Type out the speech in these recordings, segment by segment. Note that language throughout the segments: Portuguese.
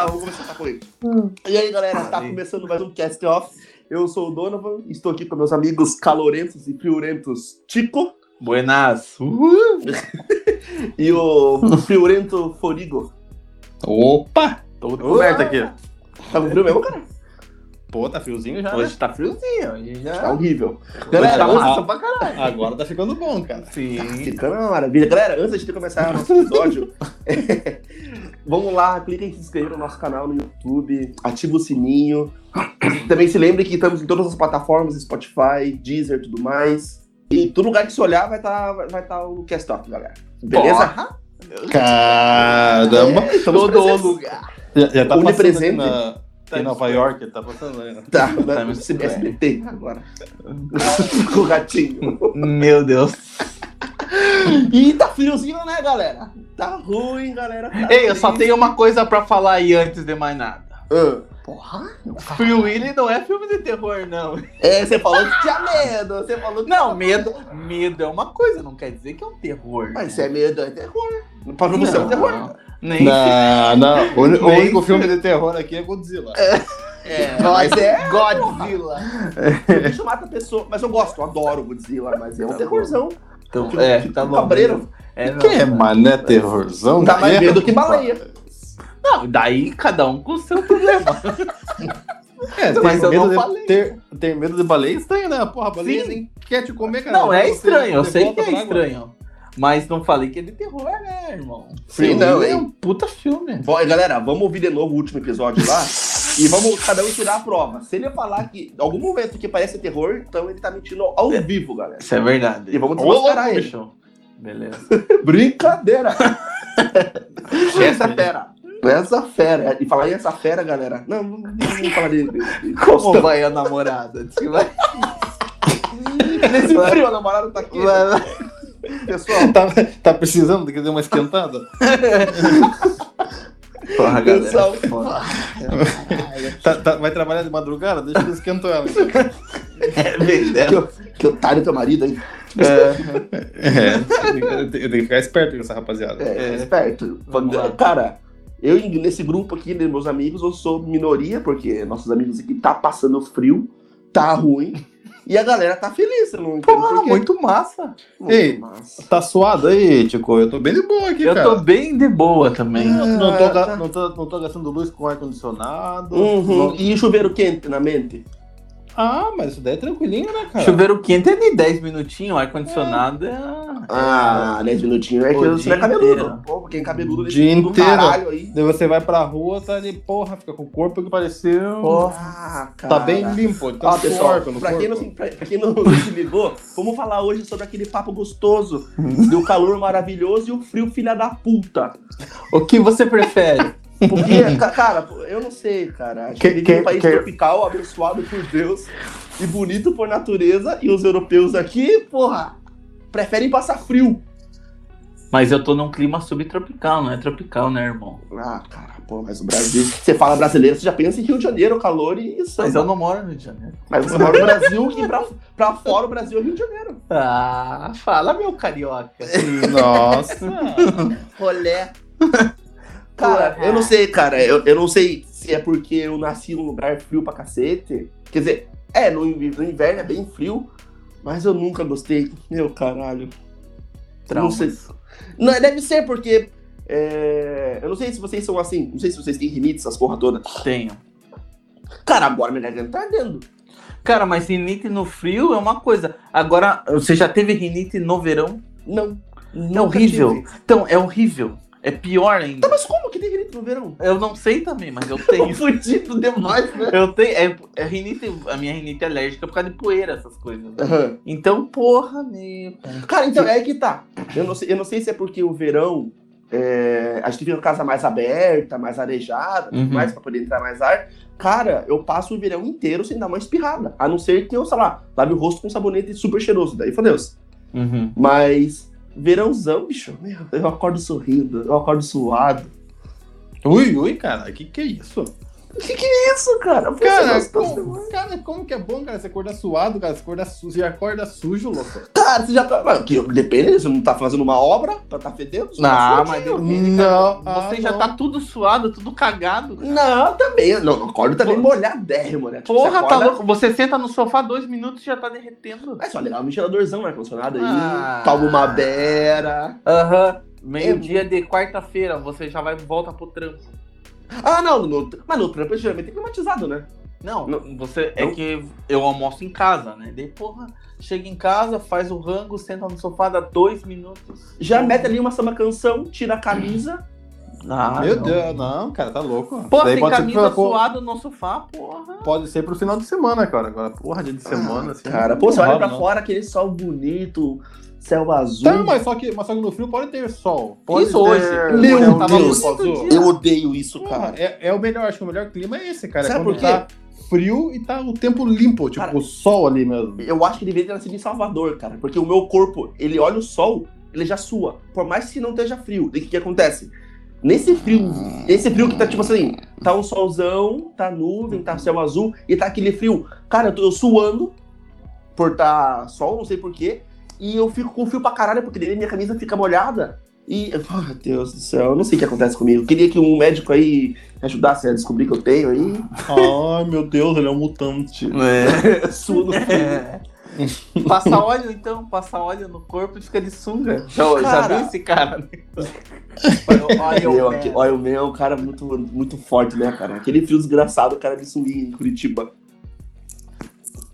lá, vamos começar com ele. E aí, galera, tá começando mais um Cast Off. Eu sou o Donovan, estou aqui com meus amigos calorentos e friorentos Tico Buenas. Uhul. e o friorento Forigo. Opa! Tô coberto aqui. Tá com frio mesmo, cara? Pô, tá friozinho já. Hoje tá friozinho, hoje já. Tá horrível. Galera, Galera, tá pra caralho. Agora tá ficando bom, cara. Sim. Ficando uma maravilha. Galera, antes de começar nosso episódio, vamos lá, clica em se inscrever no nosso canal no YouTube, ativa o sininho. Também se lembre que estamos em todas as plataformas, Spotify, Deezer e tudo mais. E todo lugar que você olhar vai estar vai, vai tá o Cast Talk, galera. Beleza? Porra. Caramba. Estamos Todo presentes. lugar. Já, já tá passando na, em Nova York, tá passando aí. né? Tá, Tá bem. SBT agora. com o ratinho. Meu Deus. E tá friozinho, né, galera? Tá ruim, galera. Tá Ei, eu só tenho uma coisa pra falar aí antes de mais nada. Ah. Porra. Free Willy não é filme de terror, não. É, você falou que tinha medo. Você falou que Não, medo, medo é uma coisa, não quer dizer que é um terror. Mas né? se é medo, é terror. Pra você é um terror. Nem Não, não. O, o único filme de terror aqui é Godzilla. É, mas é. Godzilla. O bicho mata a pessoa. Mas eu gosto, eu adoro Godzilla, mas é um Tá terrorzão. Então, Tipo- é, tipo tá bom. cabreiro. É, não, Que, mas não é terrorzão? Dá mais medo que baleia. Não, daí cada um com o seu problema. É, ter Mas eu medo não de, falei. ter, ter medo de baleia é estranho, né? Porra, baleia Sim. nem quer te comer, cara. Não, é estranho, eu sei que é estranho. Mas não falei que é de terror, né, irmão? Sim, não, é um puta filme. Bom, galera, vamos ouvir de novo o último episódio lá. e vamos cada um tirar a prova. Se ele falar que em algum momento que parece terror, então ele tá mentindo ao vivo, galera. Isso é verdade. E vamos desmascarar ele. bicho. Beleza. Brincadeira! essa fera. Essa fera. E falar em essa fera, galera. Não, não, vamos falar de. de- de- Como vai a namorada? Diz que vai. Nesse frio, a namorada tá aqui. Pessoal, Tá, tá precisando de uma esquentada? Porra, Pessoal. Porra. Tá- tá- vai trabalhar de madrugada? Deixa eu esquentar ela. É verdade. que, que otário teu marido, hein? É, eu tenho que ficar esperto com essa rapaziada. É, É. esperto. Cara, eu nesse grupo aqui, de meus amigos, eu sou minoria, porque nossos amigos aqui tá passando frio, tá ruim. E a galera tá feliz, eu não entendo Porra, muito massa. Muito Ei, massa. Tá suado aí, Tico? Eu tô bem de boa aqui, Eu cara. tô bem de boa também. Não, tô, Ah, tá. não, tô, não tô gastando luz com ar-condicionado. Uhum. Não- E chuveiro quente na mente? Ah, mas isso daí é tranquilinho, né, cara? Chuveiro quente é de 10 minutinhos, ar-condicionado é. Ah, 10 minutinhos é que O você não é cabeludo. inteiro. Pô, quem é cabeludo nesse Dia inteiro. caralho aí. Daí você vai pra rua, tá ali, porra, fica com o corpo que pareceu. Ah, cara. Tá bem limpo, então Ó, pessoal, suor pelo pra quem, não, corpo. pra, pra quem não, não se ligou, vamos falar hoje sobre aquele papo gostoso do calor maravilhoso e o frio filha da puta. O que você prefere? Porque, ca- cara, eu não sei, cara. Acho que, Que- que- um país que- tropical, abençoado por Deus e bonito por natureza, e os europeus aqui, porra, preferem passar frio. Mas eu tô num clima subtropical, não é tropical, né, irmão? Ah, cara, pô, mas o Brasil. Você fala brasileiro, você já pensa em Rio de Janeiro, calor e isso. Mas eu não moro no Rio de Janeiro. Mas você mora no Brasil, que pra, pra fora o Brasil é Rio de Janeiro. Ah, fala, meu carioca. Nossa. Rolé. Cara, eu não sei, cara. Eu, eu não sei se é porque eu nasci num lugar frio pra cacete. Quer dizer, é, no, no inverno é bem frio, mas eu nunca gostei. Meu caralho. Não sei. Não, deve ser porque. é, eu não sei se vocês são assim. Não sei se vocês têm rinite, essas porra toda. Tenho. Cara, agora minha garganta tá ardendo. Cara, mas rinite no frio é uma coisa. Agora, você já teve rinite no verão? Não. É horrível. Então, é horrível. É pior ainda. Tá, mas como que tem rinite no verão? Eu não sei também, mas eu tenho. fudido demais, né? Eu tenho. É, é rinite, a minha rinite é alérgica por causa de poeira, essas coisas. né? Aham. Então, porra, meu. Cara, então é que tá. Eu não sei, eu não sei se é porque o verão é, a gente fica com a casa mais aberta, mais arejada, tudo Uhum. mais pra poder entrar mais ar. Cara, eu passo o verão inteiro sem dar uma espirrada. A não ser que eu, sei lá, lave o rosto com sabonete super cheiroso. Daí fodeu-se. Uhum. Mas verãozão, bicho, eu acordo sorrindo, eu acordo suado. Ui, ui, cara, que que é isso? Que que é isso, cara? Pô, Cara, como, cara, como que é bom, cara? Você acordar suado, cara. Você, acordar su... você acorda sujo, louco. Cara, você já tá. Mano, que- Depende, você não tá fazendo uma obra pra tá fedendo? Tá Não, mas fodido. depende, Não, cara. Você ah, já não. tá tudo suado, tudo cagado. cara. Não, também. Não, não acordo também Pô. molhadérrimo, né? Tipo, Porra, tá acorda- louco. Você senta no sofá dois minutos e já tá derretendo. É só ligar o ventiladorzão, ar-condicionado aí, Ah. toma uma beira. Aham. Meio-dia de quarta-feira, você já vai volta pro trampo. Ah, não, no, mas no trampo geralmente é climatizado, né? Não, Não. você é Não. que eu almoço em casa, né? Daí, porra, chega em casa, faz o rango, senta no sofá, dá dois minutos. Já mete ali uma samba canção, tira a camisa. Ah, Meu não. Deus, não, cara, tá louco. Pô, Daí tem pode ser camisa pra- pô, suado no sofá, porra. Pode ser pro final de semana, cara. Agora, porra, dia de semana, assim. Cara, pô, você olha pra não. fora, aquele sol bonito, céu azul. Tá, mas só, que, mas só que no frio pode ter sol. Pode Isso ter... hoje. Meu é, Deus. Eu odeio isso, cara. é, é o melhor, acho que o melhor clima é esse, cara. Sabe quando por quê? tá frio e tá o tempo limpo, tipo, Cara, o sol ali mesmo. Eu acho que deveria ter nascido em Salvador, cara. Porque o meu corpo, ele olha o sol, ele já sua. Por mais que não esteja frio. O que, que acontece? Nesse frio, esse frio que tá tipo assim, tá um solzão, tá nuvem, tá céu azul e tá aquele frio. Cara, eu tô eu suando por tá sol, não sei porquê. E eu fico com frio pra caralho, porque daí minha camisa fica molhada. E, oh, meu Deus do céu, eu não sei o que acontece comigo. Eu queria que um médico aí me ajudasse a descobrir que eu tenho aí. Ai, meu Deus, ele é um mutante. É. Suo no frio. É. Passa óleo então, passa óleo no corpo e fica de sunga. Já, já viu esse cara? Olha, Olha o o meu, olha, o meu é um cara muito, muito forte, né, cara? Aquele frio desgraçado, o cara de sunguinha em Curitiba.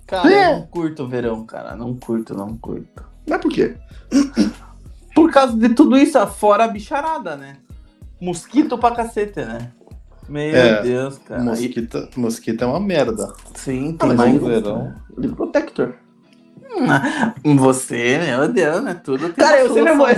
Cara, eu não curto o verão, cara. Não curto, não curto. Mas por quê? Por causa de tudo isso, fora a bicharada, né? Mosquito pra cacete, né? Meu É, Deus, cara. Mosquita, mosquita é uma merda. E- sim, Ah, tem mas mais. verão. Livro Protector. Você, meu Deus, né? Tudo tem Cara, uma eu sempre vou. né?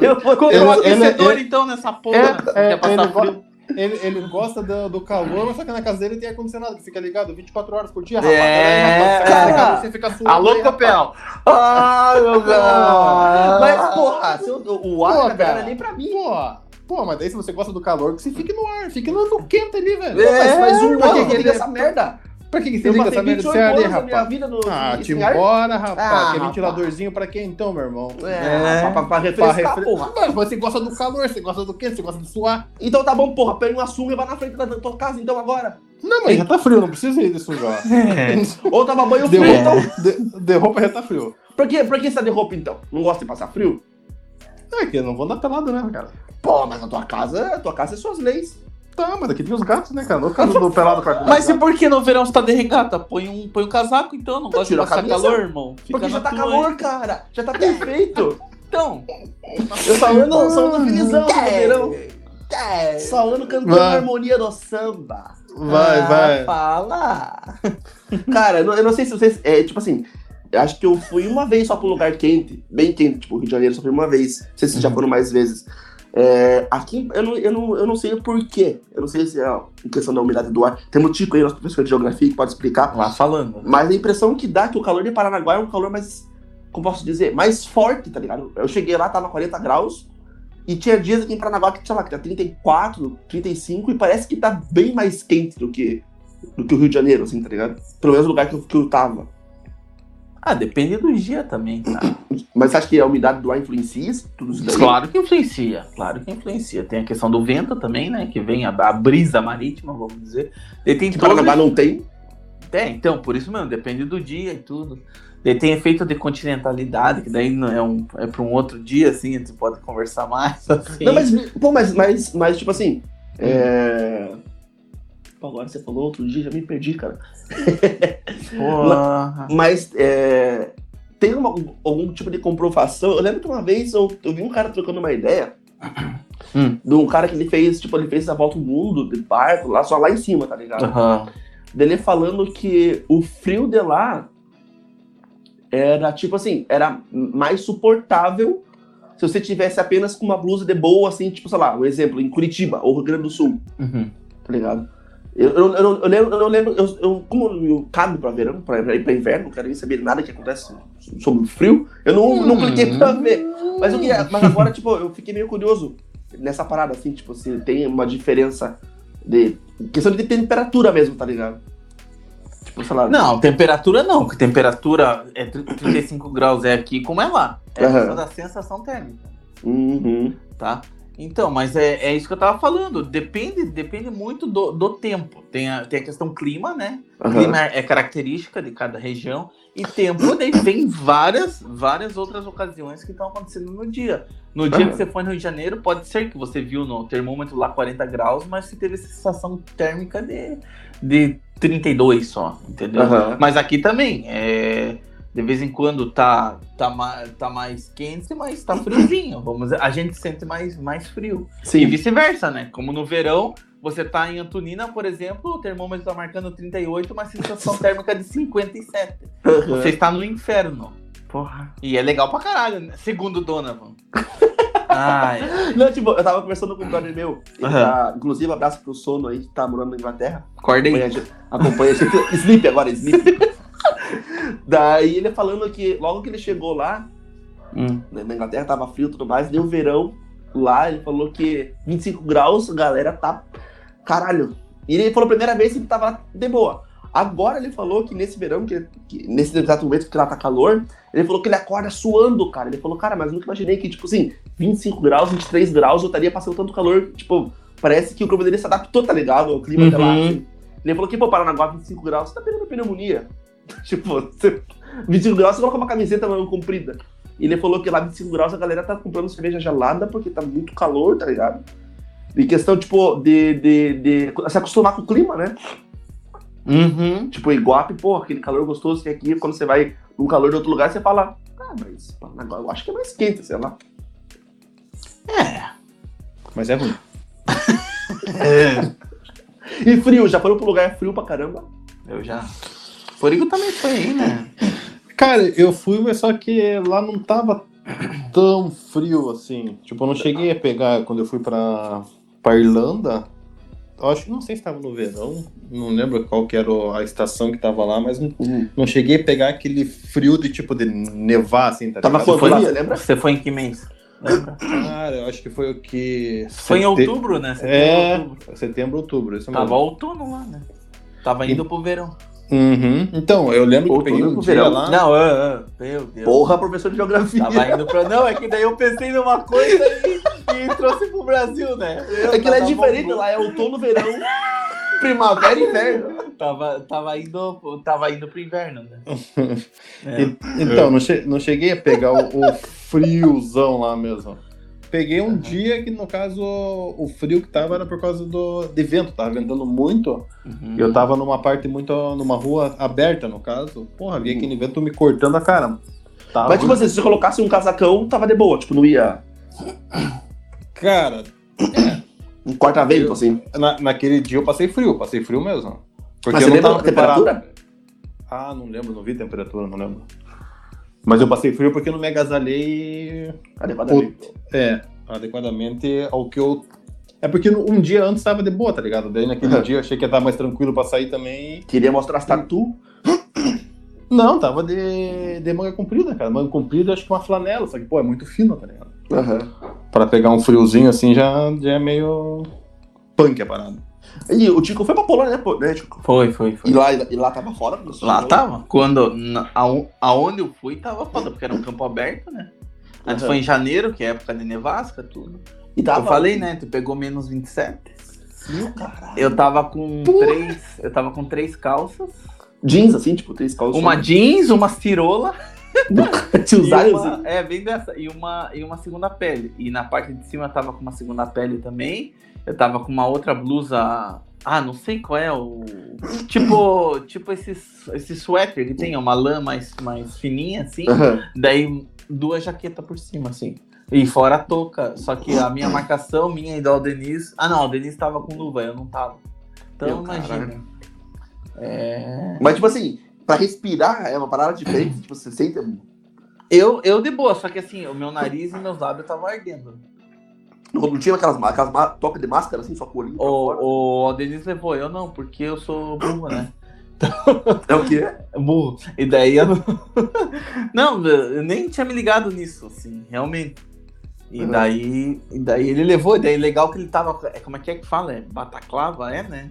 Eu vou Ele- um ele- aquecedor, ele- então, nessa porra. É, né? é, ele, frio. Ele, ele gosta do, do calor, mas só que na casa dele tem ar-condicionado, que fica ligado 24 horas por dia, rapaz. É, rapaz, você cara. fica ligado, você fica suando Alô, aí. Copel. Ai, meu Deus. Ah. Mas, porra, se eu- o ar cara. não é nem pra mim. Pô, pô, mas daí se você gosta do calor, que você fique no ar, fique no, no quente ali, velho. É, mas um pra ano que ele- essa merda. Pra que, que você liga essa merda de 28 ser ali, anos da minha rapaz? vida no. Ah, te embora, rapaz. Ah, que rapaz. ventiladorzinho pra quem então, meu irmão? É, pra, pra Pra refrescar, refre- porra. Mas você gosta do calor, você gosta do quente, você gosta de suar. Então tá bom, porra. Pega uma sunga e vai na frente da tua casa, então, agora. Não, mas já tá frio, não precisa ir de sujar. Ou tava banho De, frio, então. de, de roupa já tá frio. Por que, por que você tá de roupa, então? Não gosta de passar frio? É que eu não vou andar pelado, né, cara? Pô, mas a tua casa, a tua casa é suas leis. Tá, mas aqui tem os gatos, né, cara? No caso do pelado quarto Mas e por que no verão você tá de regata? Põe um, põe um casaco então, não gosta de tira a passar camisa. calor, irmão. Fica Porque já tá tua calor, aí. cara. Já tá perfeito. Então, Eu só ando, só ando felizão no verão. Só ando cantando Vai. a harmonia do samba. Vai, ah, vai. Fala. Cara, eu não, não sei se vocês. É, tipo assim, acho que eu fui uma vez só pra um lugar quente, bem quente, tipo, Rio de Janeiro, só fui uma vez. Não sei se vocês já Uhum. foram mais vezes. É, aqui eu não, eu, não, eu não sei o porquê. Eu não sei se é questão da umidade do ar. Tem Tico aí, nosso professor de geografia, que pode explicar. Lá falando. Mas a impressão que dá é que o calor de Paranaguá é um calor mais, como posso dizer, mais forte, tá ligado? Eu cheguei lá, tava 40 graus, e tinha dias aqui em Paranaguá que, sei lá, que tá 34, 35, e parece que tá bem mais quente do que, do que o Rio de Janeiro, assim, tá ligado? Pelo menos o lugar que eu, que eu tava. Ah, depende do dia também, cara. Mas você acha que a umidade do ar influencia isso- tudo isso daí? Claro que influencia, claro que influencia. Tem a questão do vento também, né? Que vem a, a brisa marítima, vamos dizer. E tem Que todos Paranaguá não tem. É, então, por isso mesmo, depende do dia e tudo. Daí tem efeito de continentalidade, que daí não é, um, é para um outro dia, assim, a gente pode conversar mais. Assim. Não, mas, pô, mas, mas, mas tipo assim, é... Pô, agora você falou outro dia, já me perdi, cara. Porra. Mas é, tem uma- algum tipo de comprovação. Eu lembro que uma vez eu, eu vi um cara trocando uma ideia Hum. de um cara que ele fez, tipo, ele fez a volta ao mundo de barco, lá, só lá em cima, tá ligado? Aham. Dele falando que o frio de lá era, tipo assim, era mais suportável se você tivesse apenas com uma blusa de boa, assim, tipo, sei lá, um exemplo, em Curitiba ou Rio Grande do Sul, Uhum. tá ligado? Eu, eu, eu, não- eu lembro, eu lembro, eu, como eu cabe pra verão, pra, pra ir pra inverno, não quero nem saber nada que acontece sobre o frio, eu não, não cliquei pra ver. Mas, eu queria, mas agora, tipo, eu fiquei meio curioso nessa parada, assim, tipo, se tem uma diferença De, questão de temperatura mesmo, tá ligado? Tipo, sei lá. Não, temperatura não, porque temperatura é 35 graus é aqui como é lá. É só da sensação térmica, Uhum. tá? Então, mas é, é isso que eu tava falando. Depende, depende muito do, do tempo. Tem a, tem a questão clima, né? Aham. Clima é característica de cada região. E tempo, daí vem várias, várias outras ocasiões que estão acontecendo no dia. No dia Aham. que você foi no Rio de Janeiro, pode ser que você viu no termômetro lá 40 graus, mas você teve sensação térmica de, de 32 só, entendeu? Aham. Mas aqui também, é, de vez em quando tá, tá, tá mais quente, mas tá friozinho. Vamos a gente sente mais, mais frio. E Sim. vice-versa, né? Como no verão, você tá em Antonina, por exemplo, o termômetro tá marcando 38, uma sensação térmica de 57. Aham. Você está no inferno. Porra. E é legal pra caralho, né? Segundo o Donovan. Ai. Não, tipo, eu tava conversando com um brother meu. Aham. tá, inclusive, abraço pro sono aí, que tá morando na Inglaterra. Acorda Acompanha, a aí. gente- acompanha a gente. Sleep agora, Sleep. Daí ele falando que logo que ele chegou lá, Hum. na Inglaterra tava frio e tudo mais, deu verão lá, ele falou que 25 graus, a galera tá. Caralho. E ele falou a primeira vez que ele tava de boa. Agora ele falou que nesse verão, que, que nesse exato momento que lá tá calor, ele falou que ele acorda suando, cara. Ele falou, cara, mas eu nunca imaginei que, tipo assim, 25 graus, 23 graus, eu estaria passando tanto calor, tipo, parece que o corpo dele se adaptou, tá ligado? Ao clima até lá, Uhum. assim. Ele falou que, pô, Paranaguá, 25 graus, você tá pegando pneumonia. tipo, você, 25 graus, você coloca uma camiseta manga comprida. E ele falou que lá 25 graus a galera tá comprando cerveja gelada porque tá muito calor, tá ligado? E questão, tipo, de, de, de se acostumar com o clima, né? Uhum. Tipo, Iguape, pô, aquele calor gostoso que é aqui, quando você vai num calor de outro lugar, você fala, ah, mas Paranaguá, eu acho que é mais quente, sei lá. É. Mas é ruim. E frio, já foram pro lugar frio pra caramba? Eu já. Forigo também foi aí, né? Cara, eu fui, mas só que lá não tava tão frio assim. Tipo, eu não cheguei a pegar quando eu fui pra, pra Irlanda. Eu acho que não sei se tava no verão, não lembro qual que era a estação que tava lá, mas não, não cheguei a pegar aquele frio de tipo de nevar, assim, tá Tava ligado? quando lá, Foi- você lembra? Você foi em que mês? Lembra? Cara, eu acho que foi o que. Foi em sete- outubro, né? Setembro, É, outubro. setembro, outubro. Isso Tava mesmo. outono lá, né? Tava indo pro verão. Uhum. Então, eu lembro que eu peguei um verão. lá. Não, é, é, meu Deus. Porra, professor de geografia. Tava indo pra. Não, é que daí eu pensei numa coisa e, e trouxe pro Brasil, né? Eu, É que lá é diferente, bom. lá é outono, verão, primavera e inverno. Tava, tava, indo, tava indo pro inverno, né? É. E- Então, não, che- não cheguei a pegar o, o friozão lá mesmo. Peguei um dia que, no caso, o frio que tava era por causa do, de vento. Tava ventando muito. Uhum. E eu tava numa parte muito. numa rua aberta, no caso. Porra, vi aquele vento me cortando a cara. Tava Mas, tipo assim, se você colocasse um casacão, tava de boa. Tipo, não ia Cara, um corta-vento, Eu- assim. na- naquele dia eu passei frio, passei frio mesmo. Porque Mas eu você não lembra tava a temperatura? preparado. Ah, não lembro, não vi temperatura, não lembro. Mas eu passei frio porque eu não me agasalhei Adequadamente. É, adequadamente ao que eu. É porque um dia antes tava de boa, tá ligado? Daí naquele Uhum. dia eu achei que ia estar mais tranquilo pra sair também. Queria mostrar as tatu. Não, tava de, de manga comprida, cara. Manga comprida, acho que uma flanela, só que, pô, é muito fino, tá ligado? Aham. Pra pegar um friozinho assim já, já é meio. punk a parada. E o Tico foi pra Polônia, né, pô, né, Tico? Foi, foi, foi. E lá, e lá tava fora? Lá tava. Quando, na, aon- aonde eu fui, tava foda, porque era um campo aberto, né? Antes Aham. foi em janeiro, que é época de nevasca, tudo. E tava eu falei, né? Tu pegou menos 27. Frio, caralho. Eu tava com três. Eu tava com três calças. Jeans, assim, tipo, três calças. Uma jeans, uma cirola. E uma, assim. é, bem dessa. E uma, e uma segunda pele. E na parte de cima eu tava com uma segunda pele também. Eu tava com uma outra blusa. Ah, não sei qual é o. Tipo, tipo esse, esse suéter que tem, uma lã mais, mais fininha, assim. Aham. Daí duas jaquetas por cima, assim. E fora a touca. Só que a minha marcação, minha e da Aldenise. Ah, não, a Aldenise tava com luva, eu não tava. Então Meu imagina. É. Mas, tipo assim, pra respirar é uma parada diferente. tipo, você sente. Eu, eu de boa, só que assim, o meu nariz e meus lábios estavam ardendo. Não, não tinha aquelas, aquelas de máscara, assim, só com o olhinho. O, o Denis levou, eu não, porque eu sou burro, né? É o quê? Burro. E daí eu não. não, eu nem tinha me ligado nisso, assim, realmente. E Uhum. daí, e daí ele levou, e daí legal que ele tava. é, Como é que é que fala? É bataclava, é, né?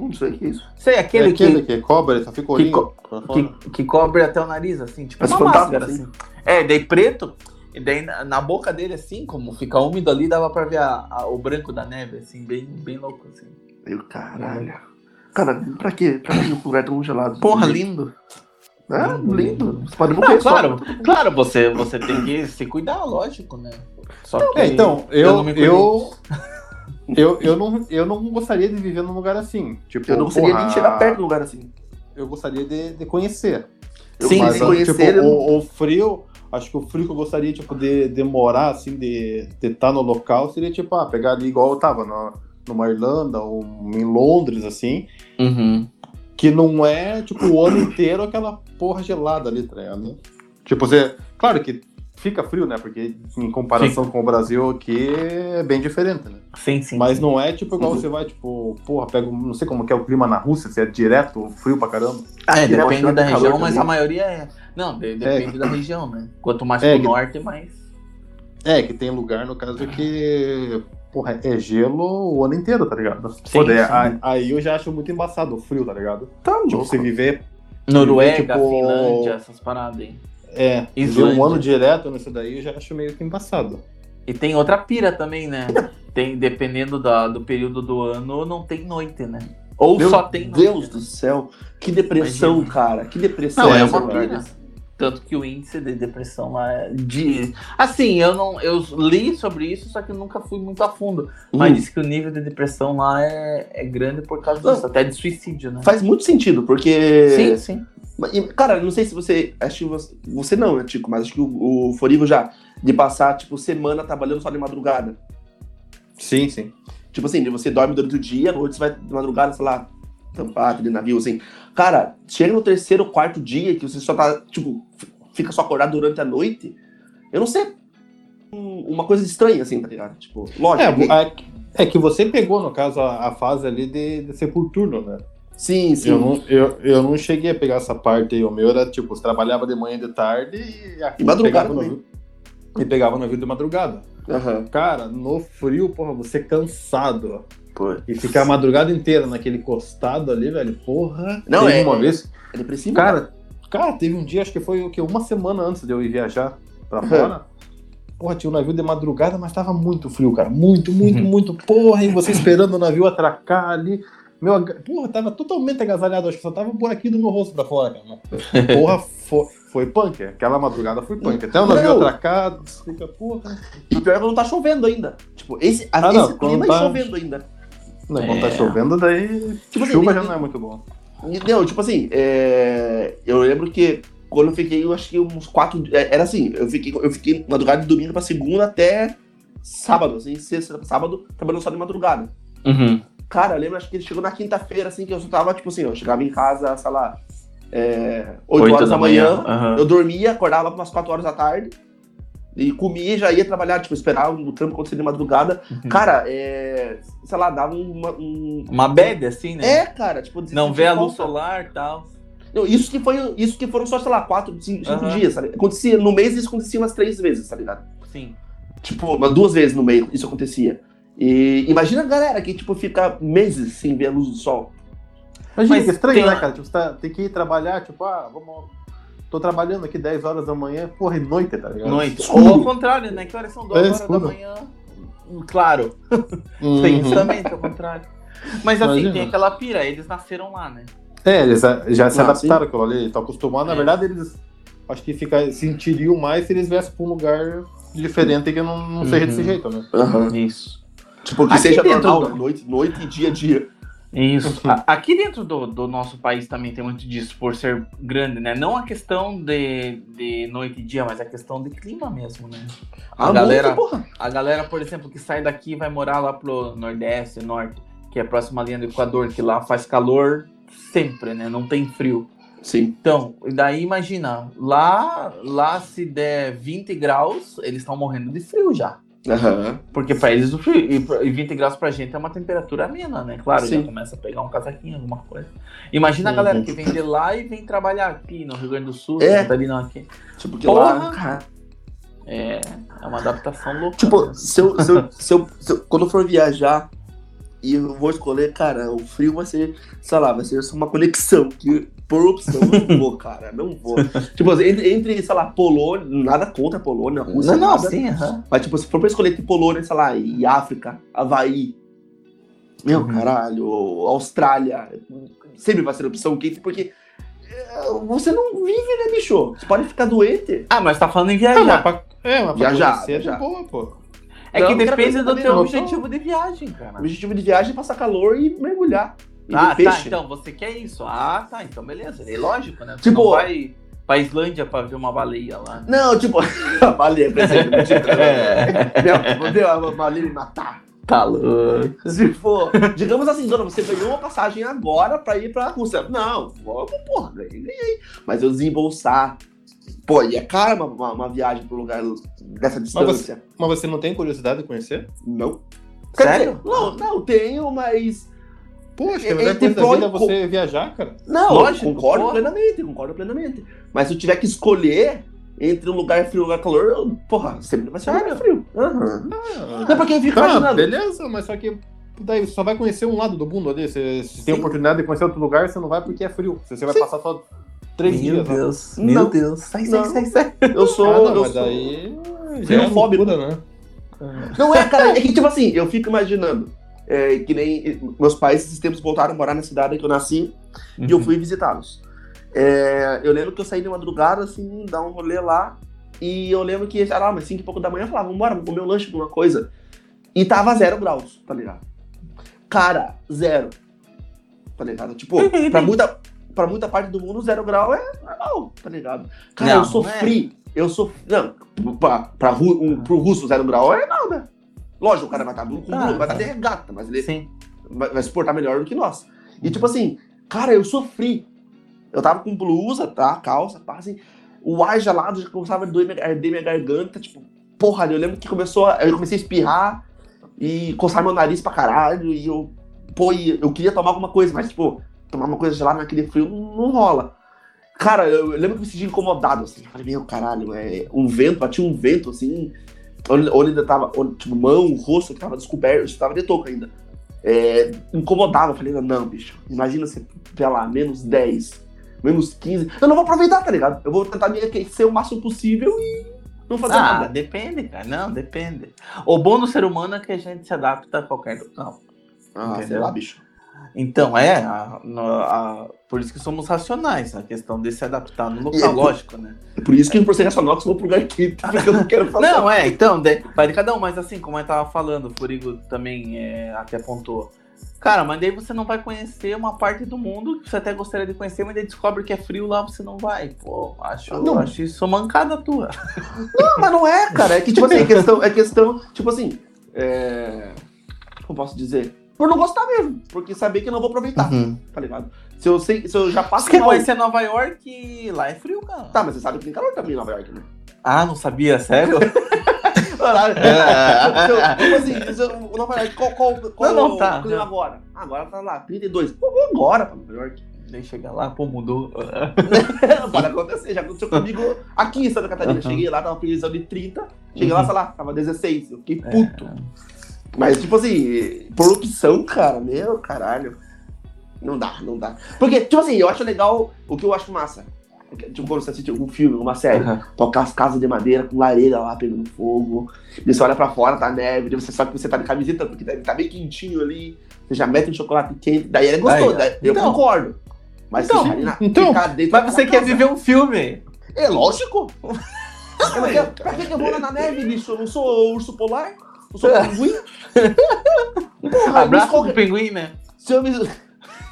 Não sei o que é isso. Sei, É aquele, aquele que cobra, ele só fica olhinho co- pra fora. que, que cobre até o nariz, assim, tipo Parece uma máscara, assim. assim. É, daí preto, e daí na, na boca dele, assim, como fica úmido ali, dava pra ver a- a- o branco da neve, assim, bem, bem louco, assim. Eu, caralho. Cara, pra quê? Pra que o lugar tão gelado? Porra, lindo. É, lindo. Você pode Não, morrer só. claro, claro, você, você tem que se cuidar, lógico, né? Só que É, então, eu eu, não me cuidei. eu, eu, eu, não, eu não gostaria de viver num lugar assim. Tipo, Eu não gostaria porra, nem de chegar perto de um lugar assim. Eu gostaria de, de conhecer. Eu Sim, mas sim. conhecer. tipo, eu o, o frio, acho que o frio que eu gostaria, tipo, de, de morar, assim, de estar no local, seria, tipo, ah, pegar ali igual eu tava, na, numa Irlanda ou em Londres, assim, Uhum. que não é, tipo, o ano inteiro aquela porra gelada ali, tá ligado? Tipo, você, claro que fica frio, né, porque em comparação com o Brasil aqui é bem diferente, né? Sim, sim. Mas sim. não é, tipo, igual você vai, tipo, porra, pega, não sei como que é o clima na Rússia, se é direto, frio pra caramba. Ah, é, acho depende da ter região, mas também. a maioria é. Não, de- depende da região, né? Quanto mais É, pro que- norte, mais. É, que tem lugar, no caso, que. Porra, é gelo o ano inteiro, tá ligado? Sim, Pô, sim. aí eu já acho muito embaçado o frio, tá ligado? Tá Tipo, louco. você viver. Noruega, tipo- Finlândia, essas paradas aí. É, Islândia. um ano direto nisso daí eu já acho meio que embaçado. E tem outra pira também, né? Tem, dependendo da, do período do ano, não tem noite, né? Ou Meu só tem noite. Deus do céu. Que depressão, Imagina. cara. Que depressão. Não, é uma pira. Tanto que o índice de depressão lá é de. Assim, eu não. Eu li sobre isso, só que eu nunca fui muito a fundo. Mas Hum. disse que o nível de depressão lá é, é grande por causa Não. disso, até de suicídio, né? Faz muito sentido, porque. Sim, sim. Cara, não sei se você. Acho que você, você não, né, Tico? Mas acho que o, o Forigo já. De passar, tipo, semana trabalhando só de madrugada. Sim, sim. Tipo assim, você dorme durante o dia, à noite você vai de madrugada, sei lá, tampar de navio, assim. Cara, chega no terceiro, quarto dia que você só tá, tipo, fica só acordado durante a noite. Eu não sei. um- Uma coisa estranha, assim, tá ligado? Tipo, lógico. É, é, é que você pegou, no caso, a, a fase ali de, de ser por turno, né? Sim, sim. Eu não, eu, eu não cheguei a pegar essa parte aí. O meu era, tipo, você trabalhava de manhã e de tarde e, aqui E madrugada pegava no, também. e pegava no navio de madrugada. Aham. Cara, no frio, porra, você cansado. Pô. E ficar a madrugada inteira naquele costado ali, velho, porra. Não, teve é- uma vez. É depressivo? Cara, cara, teve um dia, acho que foi o quê? Uma semana antes de eu ir viajar pra fora. Porra, tinha um navio de madrugada, mas tava muito frio, cara. Muito, muito, Uhum. muito. Porra, e você esperando o navio atracar ali. Meu, porra, tava totalmente agasalhado, acho que só tava um buraquinho do meu rosto pra fora, cara. Porra, foi, foi punk. Aquela madrugada foi punk. Até o navio Não. atracado, fica, porra. E pior é que não tá chovendo ainda. Tipo, esse, a, Ah, não, esse clima quando tá- é chovendo ainda. Não, quando tá É. chovendo, daí. Tipo assim, chuva ele- já não é muito bom. Não, tipo assim, é, eu lembro que quando eu fiquei, eu acho que uns quatro. é, Era assim, eu fiquei, eu fiquei madrugada de domingo pra segunda até sábado, assim, sexta, sábado, trabalhando só de madrugada. Uhum. Cara, eu lembro, acho que ele chegou na quinta-feira, assim, que eu só tava, tipo assim, eu chegava em casa, sei lá, é, 8 horas da manhã, Aham. eu dormia, acordava umas 4 horas da tarde, e comia e já ia trabalhar, tipo, esperar o trampo acontecer de madrugada. Uhum. Cara, é, sei lá, dava uma, um... Uma bad, assim, né? É, cara, tipo... Não vê a luz solar e tal. Não, isso que foi, isso que foram só, sei lá, quatro, cinco, Aham. dias, sabe? Acontecia, no mês isso acontecia umas três vezes, tá ligado? Sim. Tipo, umas duas vezes no mês isso acontecia. E imagina a galera que, tipo, fica meses sem ver a luz do sol. Imagina Mas que estranho, tem- né, cara? Tipo, você tá, tem que ir trabalhar, tipo, ah, vamos. Tô trabalhando aqui 10 horas da manhã, porra, é noite, tá ligado? Noite. Escuro. Ou ao contrário, né? Que horas são duas É, horas escuro. da manhã. Hum, Claro, Uhum. tem isso também, que é o contrário. Mas assim, Imagina. tem aquela pira, eles nasceram lá, né? É, eles já, se Ah, adaptaram àquilo ali, estão acostumados. Na É. verdade, eles acho que fica, sentiriam mais se eles viessem pra um lugar diferente que não, não seja Uhum. desse jeito, né? Isso. Tipo, que Aqui seja dentro normal, do- noite, noite e dia a dia. Isso. Aqui dentro do, do nosso país também tem muito disso, por ser grande, né? Não a questão de, de noite e dia, mas a questão de clima mesmo, né? A Ah, galera- muito, porra. A galera, por exemplo, que sai daqui e vai morar lá pro Nordeste, Norte, que é a próxima linha do Equador, que lá faz calor sempre, né? Não tem frio. Sim. Então, e daí imagina, lá, lá se der 20 graus, eles estão morrendo de frio já. Aham. Porque pra eles e, pra- e 20 graus pra gente é uma temperatura amena, né? Claro, já Sim. começa a pegar um casaquinho, alguma coisa. Imagina a Uhum. galera que vem de lá e vem trabalhar aqui no Rio Grande do Sul, É. Catarina aqui. Tipo, que Porra. lá, cara, É, é uma adaptação louca. Tipo, né? se eu, se eu, se eu- se eu- quando eu for viajar e eu vou escolher, cara, o frio vai ser, sei lá, vai ser só uma conexão. Que por opção eu não vou, cara, não vou. tipo, assim, entre, entre, sei lá, Polônia, nada contra a Polônia, a Rússia, Não, não, nada. sim, aham. Mas, tipo, se for pra escolher entre Polônia, sei lá, e África, Havaí, meu Uhum. caralho, Austrália, sempre vai ser opção quente, porque é, você não vive, né, bicho? Você pode ficar doente. Ah, mas tá falando em Ah, mas viajar. pra, é, mas pra Viajar, é viajar. boa, pô. É Não, que depende do também, teu objetivo de viagem, cara. O objetivo de viagem é passar calor e mergulhar. E Ah, tá. Então, você quer isso. Ah, tá. Então, beleza. É lógico, né? Você Tipo- não vai pra Islândia pra ver uma baleia lá. Não, tipo, a baleia, por exemplo. É. Vou ver a baleia me matar. Tá louco. Se for, digamos assim, dona, você ganhou uma passagem agora pra ir pra Rússia. Não, vamos, porra, ganhei, ganhei. Mas eu desembolsar. Pô, e é cara uma, uma, uma viagem pro lugar dessa distância. Mas você não tem curiosidade de conhecer? Não. Sério? não, não, tenho, mas. Poxa, É- a melhor é coisa da pró e vida é você viajar, cara. Não, Lógico, concordo porra. plenamente, concordo plenamente. Mas se eu tiver que escolher entre um lugar frio e um lugar calor, eu, porra, sempre vai ser um lugar frio. Aham. Ah, Não é porque eu fico tá, imaginando. beleza, mas só que daí você só vai conhecer um lado do mundo ali. Você, se tem oportunidade de conhecer outro lugar, você não vai porque é frio. Você, você vai Sim. passar só três Meu dias. lá. Deus. Não. Meu Deus. Sai, sai, sai, sai. Eu sou. Ah, não, eu mas sou- daí já é né? Não é, cara, é que tipo assim, eu fico imaginando. é, que nem meus pais esses tempos voltaram a morar na cidade que eu nasci e eu fui visitá-los. É, eu lembro que eu saí de madrugada, assim, dar um rolê lá. E eu lembro que, sei lá, umas 5 e pouco da manhã, eu falava, vambora, vamos comer um lanche, alguma coisa. E tava zero graus, tá ligado? Cara, zero. Tá ligado? Tipo, pra muita, pra muita parte do mundo, zero grau é normal, tá ligado? Cara, Não, eu é. sofri. Eu sofri. Não, pra, pra, ru- um, pro russo, zero grau é nada. Lógico, o cara vai estar com Ah, vai estar de regata, mas ele Sim. vai, vai suportar melhor do que nós. E tipo assim, cara, eu sofri. Eu tava com blusa, tá? Calça, pá, assim. O ar gelado já começava a doer minha- arder minha garganta, tipo, porra, eu lembro que começou a, eu comecei a espirrar e coçar meu nariz pra caralho. E eu, pô, eu queria tomar alguma coisa, mas, tipo, tomar uma coisa gelada naquele frio não, não rola. Cara, eu, eu lembro que eu me senti incomodado, assim. Eu falei, meu caralho, é um vento, batia um vento, assim. Onde, onde ainda tava, onde, tipo, mão, rosto que tava descoberto, eu tava de touca ainda. É, incomodava, eu falei, não, bicho, imagina você, sei lá, menos 10, menos 15. Eu não vou aproveitar, tá ligado? Eu vou tentar me aquecer o máximo possível e não fazer Ah, nada. depende, cara. Não, depende. O bom do ser humano é que a gente se adapta a qualquer local. Ah, sei entendeu? lá, bicho. Então, é, a- a- por isso que somos racionais, a questão de se adaptar no local, E- lógico, né? É por isso que por ser racional que eu vou pro lugar quente, porque eu não quero fazer. Não, é, então, de, vai de cada um, mas assim, como eu tava falando, o Furigo também é, até apontou. Cara, mas daí você não vai conhecer uma parte do mundo que você até gostaria de conhecer, mas daí descobre que é frio lá, você não vai. Pô, acho, Não. acho isso mancada tua. Não, mas não é, cara. É que, tipo assim, é questão, é questão tipo assim, é... Como posso dizer? Por não gostar mesmo, porque saber que eu não vou aproveitar, tá ligado? Se eu, sei, se eu já passo Você quer mal... conhecer Nova York, lá é frio, cara. Tá, mas você sabe que tem calor também em Nova York, né? Ah, não sabia, sério? Caralho. É. Se eu- Tipo assim, se eu- o Nova York, qual, qual, qual Não, não, o tá. clima agora? Agora tá lá, 32. Pô, vou agora pra Nova York. Daí chega lá, pô, mudou. Pode acontecer, já aconteceu comigo aqui em Santa Catarina. Uhum. Cheguei lá, tava previsão de 30. Cheguei lá, Uhum. sei lá, tava 16. Eu fiquei puto. Mas, tipo assim, por opção, cara, meu caralho. Não dá, não dá. Porque, tipo assim, eu acho legal o que eu acho massa. Tipo, quando você assiste algum filme, uma série, Aham. tocar as casas de madeira com lareira lá pegando fogo. E você olha pra fora, tá neve, você sabe que você tá de camiseta, porque deve tá bem quentinho ali. Você já mete um chocolate quente, daí é gostoso, daí eu Então. concordo. Mas Então, você na- então, Mas você quer casa. viver um filme? É lógico. Quero- pra que eu vou lá na neve, bicho? Eu não sou urso polar? Não sou pinguim? Porra, eu Abraço escorre- do pinguim, né? se eu me, se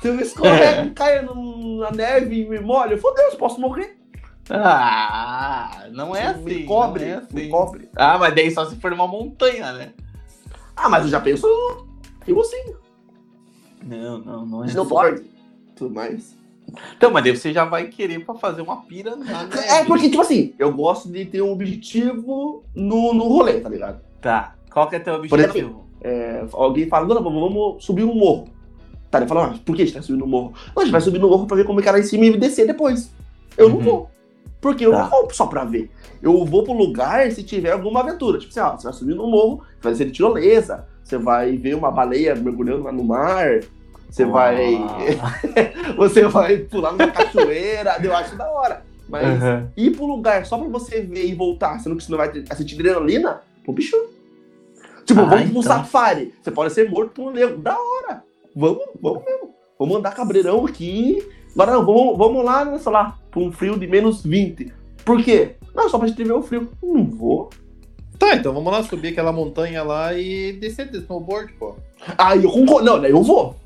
eu me escorrego e caio no- na neve e me molho, fodeu, eu posso morrer. Ah, não é assim. me cobre, não é assim. me cobre. Ah, mas daí só se for uma montanha, né? Ah, mas eu já penso eu assim, Não, não, não é. não forte. Tudo mais. Então, mas daí você já vai querer pra fazer uma pira na neve. É, porque, tipo assim, eu gosto de ter um objetivo no, no rolê, tá ligado? Tá. Qual que é teu objetivo? É, alguém fala, dona, vamos, vamos subir um morro. Tá, ele fala, ah, por que a gente tá subindo um morro? Não, a gente vai subir no morro pra ver como é que era em cima e descer depois. Eu não Uhum. vou. Porque eu Tá. não vou só pra ver. Eu vou pro lugar se tiver alguma aventura. Tipo assim, ó, você vai subir no morro, vai descer de tirolesa, você vai ver uma baleia mergulhando lá no mar, você vai. você vai pular numa cachoeira, eu acho da hora. Mas Uhum. ir pro lugar só pra você ver e voltar, sendo que você não vai sentir adrenalina, pô, bicho. Tipo, Ah, vamos pro então. safari. Você pode ser morto por um leão. Da hora. Vamos, vamos mesmo. Vamos andar cabreirão aqui. Agora não, vamos, vamos lá, né, sei lá, pra um frio de menos 20. Por quê? Não, só pra gente ver o frio. Não vou. Tá, então vamos lá subir aquela montanha lá e descer de snowboard, pô. Ah, eu concordo. Não, daí eu vou.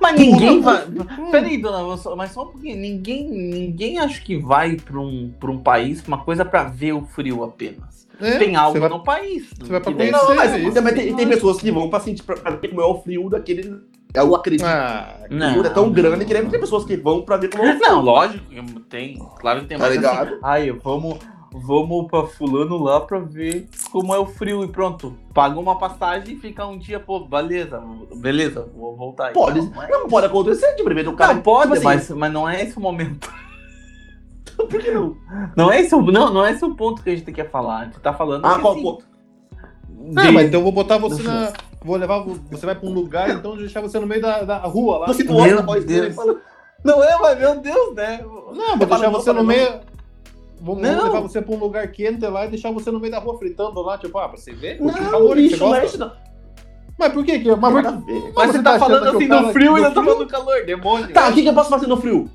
Mas ninguém vai. Peraí, dona, mas só um pouquinho. Ninguém, ninguém acho que vai pra um, pra um país, uma coisa pra ver o frio apenas. É, Tem algo você vai- no país. você vai pra conhecer. Não, mas, isso. mas tem, tem pessoas que vão pra sentir, pra, pra ver como é o frio daquele. Eu acredito. Ah, que Não. é tão grande que deve ter pessoas que vão pra ver como é o frio. Não, lógico, tem. Claro que tem Tá mas ligado? assim, Aí, vamos, vamos pra fulano lá pra ver como é o frio e pronto. Paga uma passagem e fica um dia, pô, beleza, beleza, vou voltar aí. Pode. Não, mas- Não pode acontecer, tipo, de o cara. Não, pode, tipo assim, mas, mas não é esse o momento. Por que não? Não é, esse, o- não, não é esse o ponto que a gente quer falar. A gente tá falando Ah, que, qual assim, ponto? Ah, de- mas então eu vou botar você na. Vou levar. vo- Você vai pra um lugar, então deixar você no meio da, da rua lá. Você olha na voz dele e fala. Não é, mas meu Deus, né? Não, vou deixar não, você no não. meio. Vou, vou Não. levar você pra um lugar quente lá e deixar você no meio da rua fritando lá, tipo, ah, pra você ver. Não, calor que você bicho, não é gosta. não. Mas por que que. Mas ver. Mas você tá tá falando assim do frio e eu tô frio? falando do calor, demônio. Tá, o que, que eu posso fazer no frio?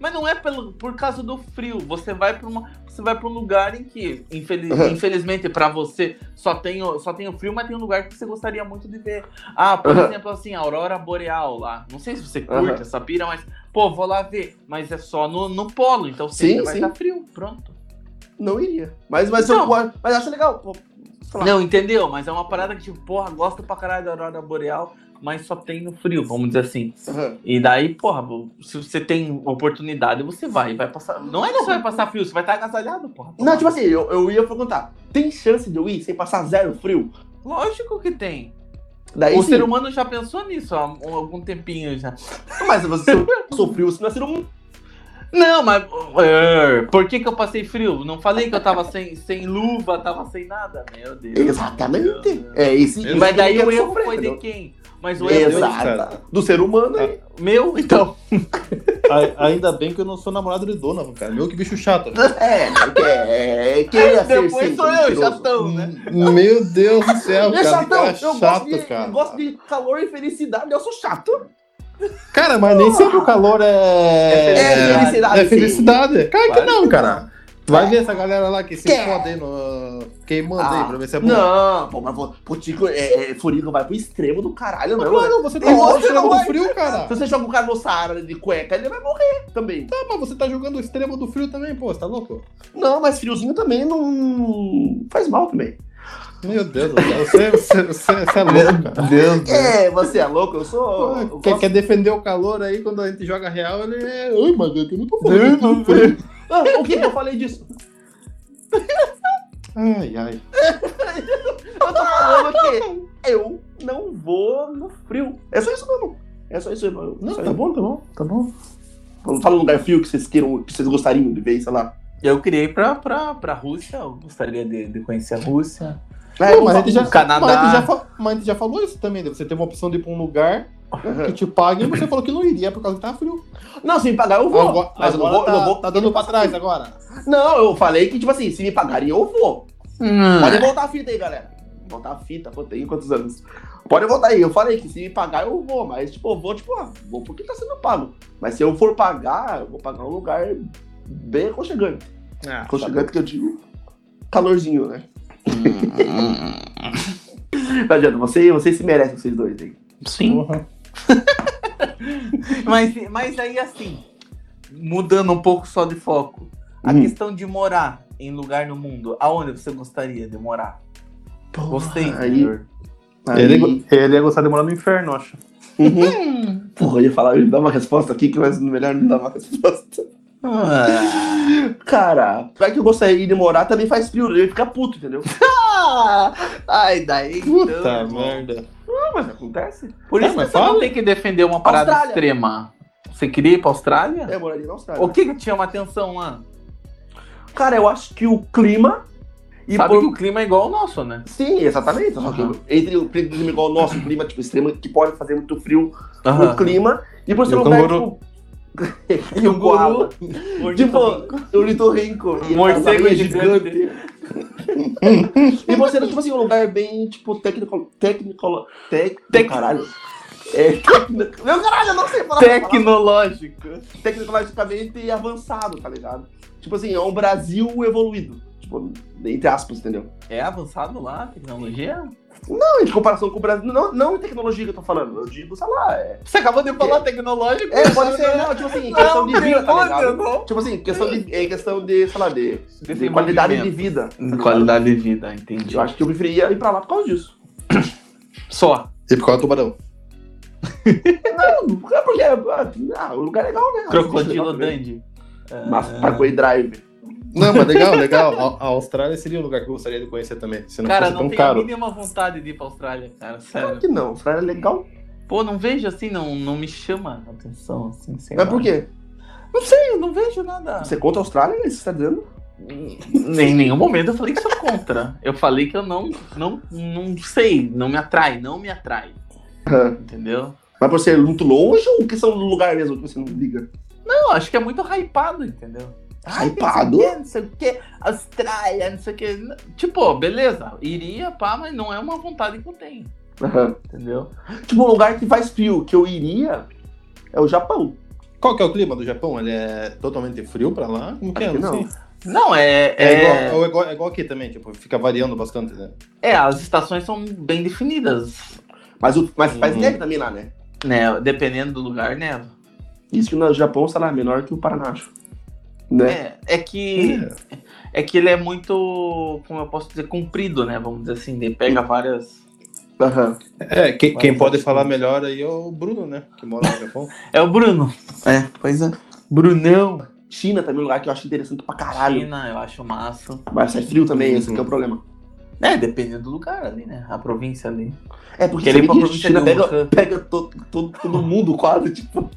Mas não é pelo, por causa do frio. Você vai para uma, você vai para um lugar em que, infeliz- Uhum. infelizmente, para você só tem, o, só tem o frio, mas tem um lugar que você gostaria muito de ver. Ah, por Uhum. exemplo, assim, a aurora boreal lá. Não sei se você Uhum. curte essa pira, mas pô, vou lá ver. Mas é só no, no polo, então sempre Sim, vai sim. estar frio. Pronto. Não iria. Mas, mas, Não. eu, mas acho legal. Não, entendeu? Mas é uma parada que tipo, porra, gosto pra caralho da aurora boreal, mas só tem no frio, vamos dizer assim. Aham. E daí, porra, se você tem oportunidade, você vai, vai passar. Não é que você vai passar frio, você vai estar agasalhado, porra. Não, tipo assim, eu, eu ia perguntar: tem chance de eu ir sem passar zero frio? Lógico que tem. Daí o sim. ser humano já pensou nisso há um- algum tempinho já. Mas se você passou frio, você não é ser humano. Não, mas. é, por que, que eu passei frio? Não falei que eu tava sem, sem luva, tava sem nada? Meu Deus. Exatamente. É esse. Eu- Mas daí isso que o erro foi de quem? Mas o Deus, Exato. Do ser humano aí. meu, então. A- Ainda bem que eu não sou namorado de Donovan, cara. Meu, que bicho chato. É, porque é. Queria ser Depois sim, sou eu, chatão, né? Meu Deus do céu, é cara. chatão. cara Eu, chato, gosto de, cara. eu gosto de calor e felicidade. Eu sou chato. Cara, mas nem sempre o calor é. É felicidade, É sim. felicidade. Cara, que Claro não, que cara. Vai ver essa galera lá que se aí no. Queimando aí pra ver se é bom. Não, pô, mas vou- pô, Tico, é, é, Furico vai pro extremo do caralho, não. mano, você tá jogando o que extremo do frio, cara. Se você joga o cara no Saara de cueca, ele vai morrer também. Tá, mas você tá jogando o extremo do frio também, pô. Você tá louco? Não, mas friozinho também não faz mal também. Meu Deus. Você, você, você, você é louco, cara. Deus. É, você é louco, eu sou. eu Quer, quer defender o calor aí quando a gente joga real, ele é. Ai, mas eu não tô falando. Ah, o que eu falei disso? Ai, ai. Eu tô falando que eu não vou no frio. É só isso mesmo. É só isso mesmo. Não, Só tá bom, tá bom, tá bom. Não fala um lugar frio que vocês queiram, que vocês gostariam de ver, sei lá. Eu criei pra, pra, pra Rússia, eu gostaria de, de conhecer a Rússia. É, mas, já, Canadá. mas, já mas a gente já falou isso também, né? Você tem uma opção de ir pra um lugar que te pague e você falou que não iria por causa que tá frio. Não, se me pagar, eu vou. Agora, mas eu não agora vou, tá, não vou. tá dando pra trás agora. Não, eu falei que, tipo assim, se me pagarem, eu vou. Hum. Pode voltar a fita aí, galera. Voltar a fita, pô, tem quantos anos? Pode voltar aí. Eu falei que se me pagar, eu vou. Mas, tipo, eu vou, tipo, ah, vou porque tá sendo pago. Mas se eu for pagar, eu vou pagar um lugar bem aconchegante. Ah, Aconchegante que eu digo calorzinho, né? Não adianta, você, vocês se merecem, vocês dois aí. Sim. Porra. Mas, mas aí, assim, mudando um pouco só de foco, a Hum. questão de morar em lugar no mundo, aonde você gostaria de morar? Gostei. Aí, aí, Ele, ele ia gostar de morar no inferno, eu acho. Uhum. Porra, eu ia falar, eu ia dar uma resposta aqui, que mas melhor não dar uma resposta. Ah. Cara, vai que eu gostaria de morar, também faz frio, eu ia ficar puto, entendeu? Ai, daí. Puta então, merda. Não, mas acontece. Por É, isso que mas você não fala. tem que defender uma parada Austrália. extrema. Você queria ir pra Austrália? É, eu moraria na Austrália. O que que te chama atenção lá? Cara, eu acho que o clima. E Sabe por- que o clima é igual ao nosso, né? Sim, exatamente. Só que entre o clima igual o nosso, o clima tipo, extremo, que pode fazer muito frio, Aham. o clima, e por ser um o lugar, tipo... e o koala. Tipo, o litorrinco. e Morcego aranhas gigante. e você, tipo assim, um lugar bem, tipo, técnico... Técnico... Técnico... Tec- Caralho. É, técnico... Meu caralho, eu não sei falar. Tecnológico. Tecnologicamente avançado, tá ligado? Tipo assim, é um Brasil evoluído. Tipo, entre aspas, entendeu? É avançado lá, a tecnologia? Não, em comparação com o Brasil. Não, não em tecnologia que eu tô falando. Eu digo, sei lá, é. Você acabou de falar tecnológico? É, pode ser, não, tipo assim, questão de vida, tá ligado? não. Tipo assim, questão de, é questão de, sei lá, de, de qualidade de vida. tá? Qualidade de vida, entendi. Eu acho que eu preferia ir pra lá por causa disso. Só. E por causa do tubarão. Não, é porque ah, o lugar é legal, né? Crocodilo também. Dandy. Mas Parkway Drive. Não, mas legal, legal. A, a Austrália seria um lugar que eu gostaria de conhecer também. Se não Cara, fosse não tão tenho a caro. mínima vontade de ir pra Austrália, cara. Claro Sério. que não, Austrália é legal. Pô, não vejo assim, não, não me chama a atenção, assim, sei Mas lá. por quê? Não sei, eu não vejo nada. Você é contra a Austrália, né? Você tá dizendo? Em nenhum momento eu falei que sou contra. Eu falei que eu não, não, não sei, não me atrai, não me atrai. Entendeu? Mas por ser muito longe ou questão do lugar mesmo que você não liga? Não, acho que é muito hypado, entendeu? Ai, Hypado? Não sei o que, Austrália, não sei o que. Tipo, beleza, iria, pá, mas não é uma vontade que eu tenho, entendeu? Tipo, um lugar que faz frio que eu iria é o Japão. Qual que é o clima do Japão? Ele é totalmente frio pra lá? Como que é? Não não. é. É, É, igual, é, igual, é igual aqui também, tipo, fica variando bastante, né? é, as estações são bem definidas, Mas, o, mas faz Uhum. neve também lá, né? né? Dependendo do lugar, né? Isso que no Japão, sei lá, é menor que o Paraná. acho. Né? É, é que. É que ele é muito, como eu posso dizer, comprido, né? Vamos dizer assim, ele pega várias. Aham. É, quem, quem pode falar melhor aí é o Bruno, né? Que mora no Japão. É o Bruno. É, pois é. Brunão. China também é um lugar que eu acho interessante pra caralho. China, eu acho massa. Mas faz frio também, Uhum. esse que é o problema. É, dependendo do lugar ali, né? A província ali. É, porque ir pra província China pega, pega todo, todo, todo mundo quase, tipo.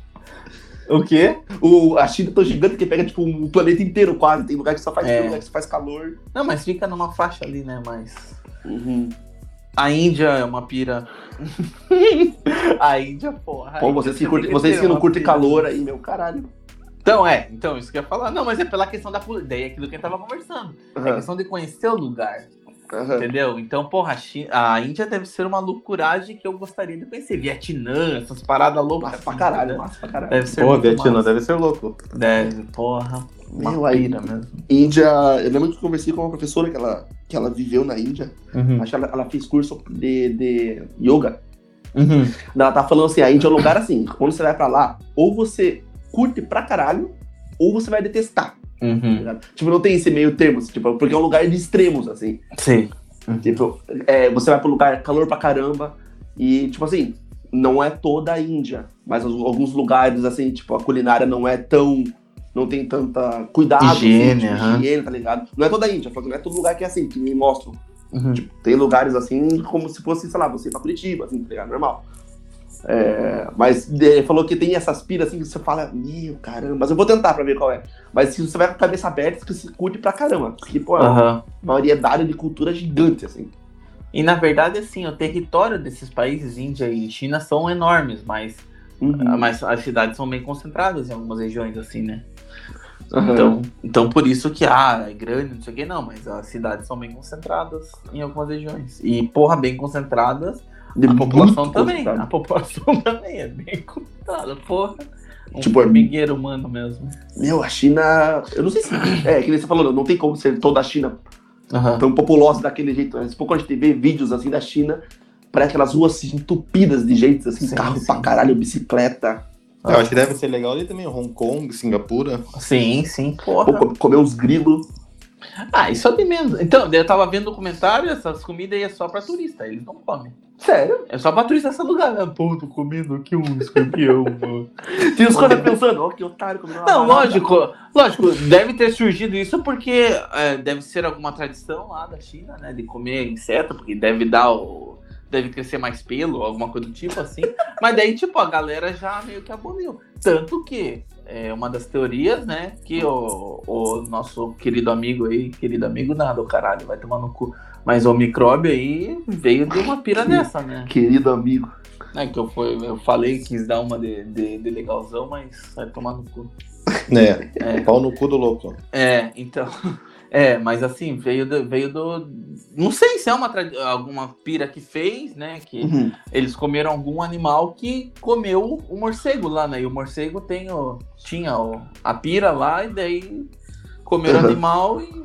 O quê? O, a China é tão gigante que pega, tipo, o planeta inteiro quase. Tem lugar que só faz É. frio, lugar que só faz calor. Não, mas fica numa faixa ali, né? Mas. Uhum. A Índia é uma pira. a Índia, porra. Pô, Índia vocês que, que vocês que não curtem calor aí, meu caralho. Então, é, então, isso que eu ia falar. Não, mas é pela questão da política. Daí é aquilo que gente tava conversando. É Aham, questão de conhecer o lugar. Aham. Entendeu? Então, porra, a, Chi- a Índia deve ser uma loucuragem que eu gostaria de conhecer. Vietnã, essas paradas loucas. Massa pra assim, caralho, massa pra caralho. Deve ser Pô, Vietnã massa. deve ser louco. Deve, porra. Meu, aí- mesmo. Índia, eu lembro que eu conversei com uma professora que ela, que ela viveu na Índia. Uhum. Acho que ela, ela fez curso de, de yoga. Uhum. Ela tá falando assim, a Índia é um lugar assim, quando você vai pra lá, ou você curte pra caralho, ou você vai detestar. Tá Uhum. ligado? Tipo, não tem esse meio termo, assim, tipo, porque é um lugar de extremos, assim. Sim. Tipo, é, você vai pro lugar calor pra caramba, e, tipo assim, não é toda a Índia, mas alguns lugares, assim, tipo, a culinária não é tão. Não tem tanta cuidado, Higiene, assim, tipo, aham. higiene, tá ligado? Não é toda a Índia, não é todo lugar que é assim, que me mostram. Uhum. Tipo, tem lugares assim, como se fosse, sei lá, você ir pra Curitiba, assim, tá ligado? Normal. É, mas ele falou que tem essas piras assim que você fala, meu caramba, mas eu vou tentar pra ver qual é. Mas se você vai com a cabeça aberta, que você curte pra caramba. Porque, pô, é uma variedade de cultura gigante, assim. E na verdade, assim, o território desses países, Índia e China, são enormes, mas, Uhum. mas as cidades são bem concentradas em algumas regiões, assim, né? Aham. Então, então por isso que, ah, é grande, não sei o que, não, mas as cidades são bem concentradas em algumas regiões. E, porra, bem concentradas, De a população também. A população também é bem concentrada, porra. Um Tipo, é- formigueiro humano mesmo. Meu, a China. Eu não sei se. É, que nem você falou, não tem como ser toda a China tão populosa daquele jeito. Mas pouco a gente vê vídeos assim da China, parece aquelas ruas assim, entupidas de gente, assim, Sim, carro sim. pra caralho, bicicleta. Eu acho que deve ser legal ali também, Hong Kong, Singapura. Sim, sim, porra. co- comer os grilos. Ah, isso é de menos. Então, eu tava vendo o documentário, essas comidas aí é só pra turista, eles não comem. Sério? É só pra turista lugar. né? Pô, tô comendo aqui um escorpião, mano. Tinha os caras pensando, ó, que otário comendo uma Não, barata. lógico, lógico, deve ter surgido isso porque é, deve ser alguma tradição lá da China, né? De comer inseto, porque deve dar o. deve crescer mais pelo, alguma coisa do tipo assim. Mas daí, tipo, a galera já meio que aboliu. Tanto que é uma das teorias, né? Que o, o nosso querido amigo aí, querido amigo nada, o caralho, vai tomar no cu. Mas o micróbio aí veio de uma pira dessa, né? Querido amigo. É que eu, foi, eu falei, quis dar uma de, de, de legalzão, mas vai tomar no cu. É, É. pau no cu do louco. É, então. É, mas assim, veio do. Veio do não sei se é uma alguma pira que fez, né? Que Uhum. eles comeram algum animal que comeu o morcego lá, né? E o morcego tem o, tinha o, a pira lá, e daí comeram o Uhum. animal e.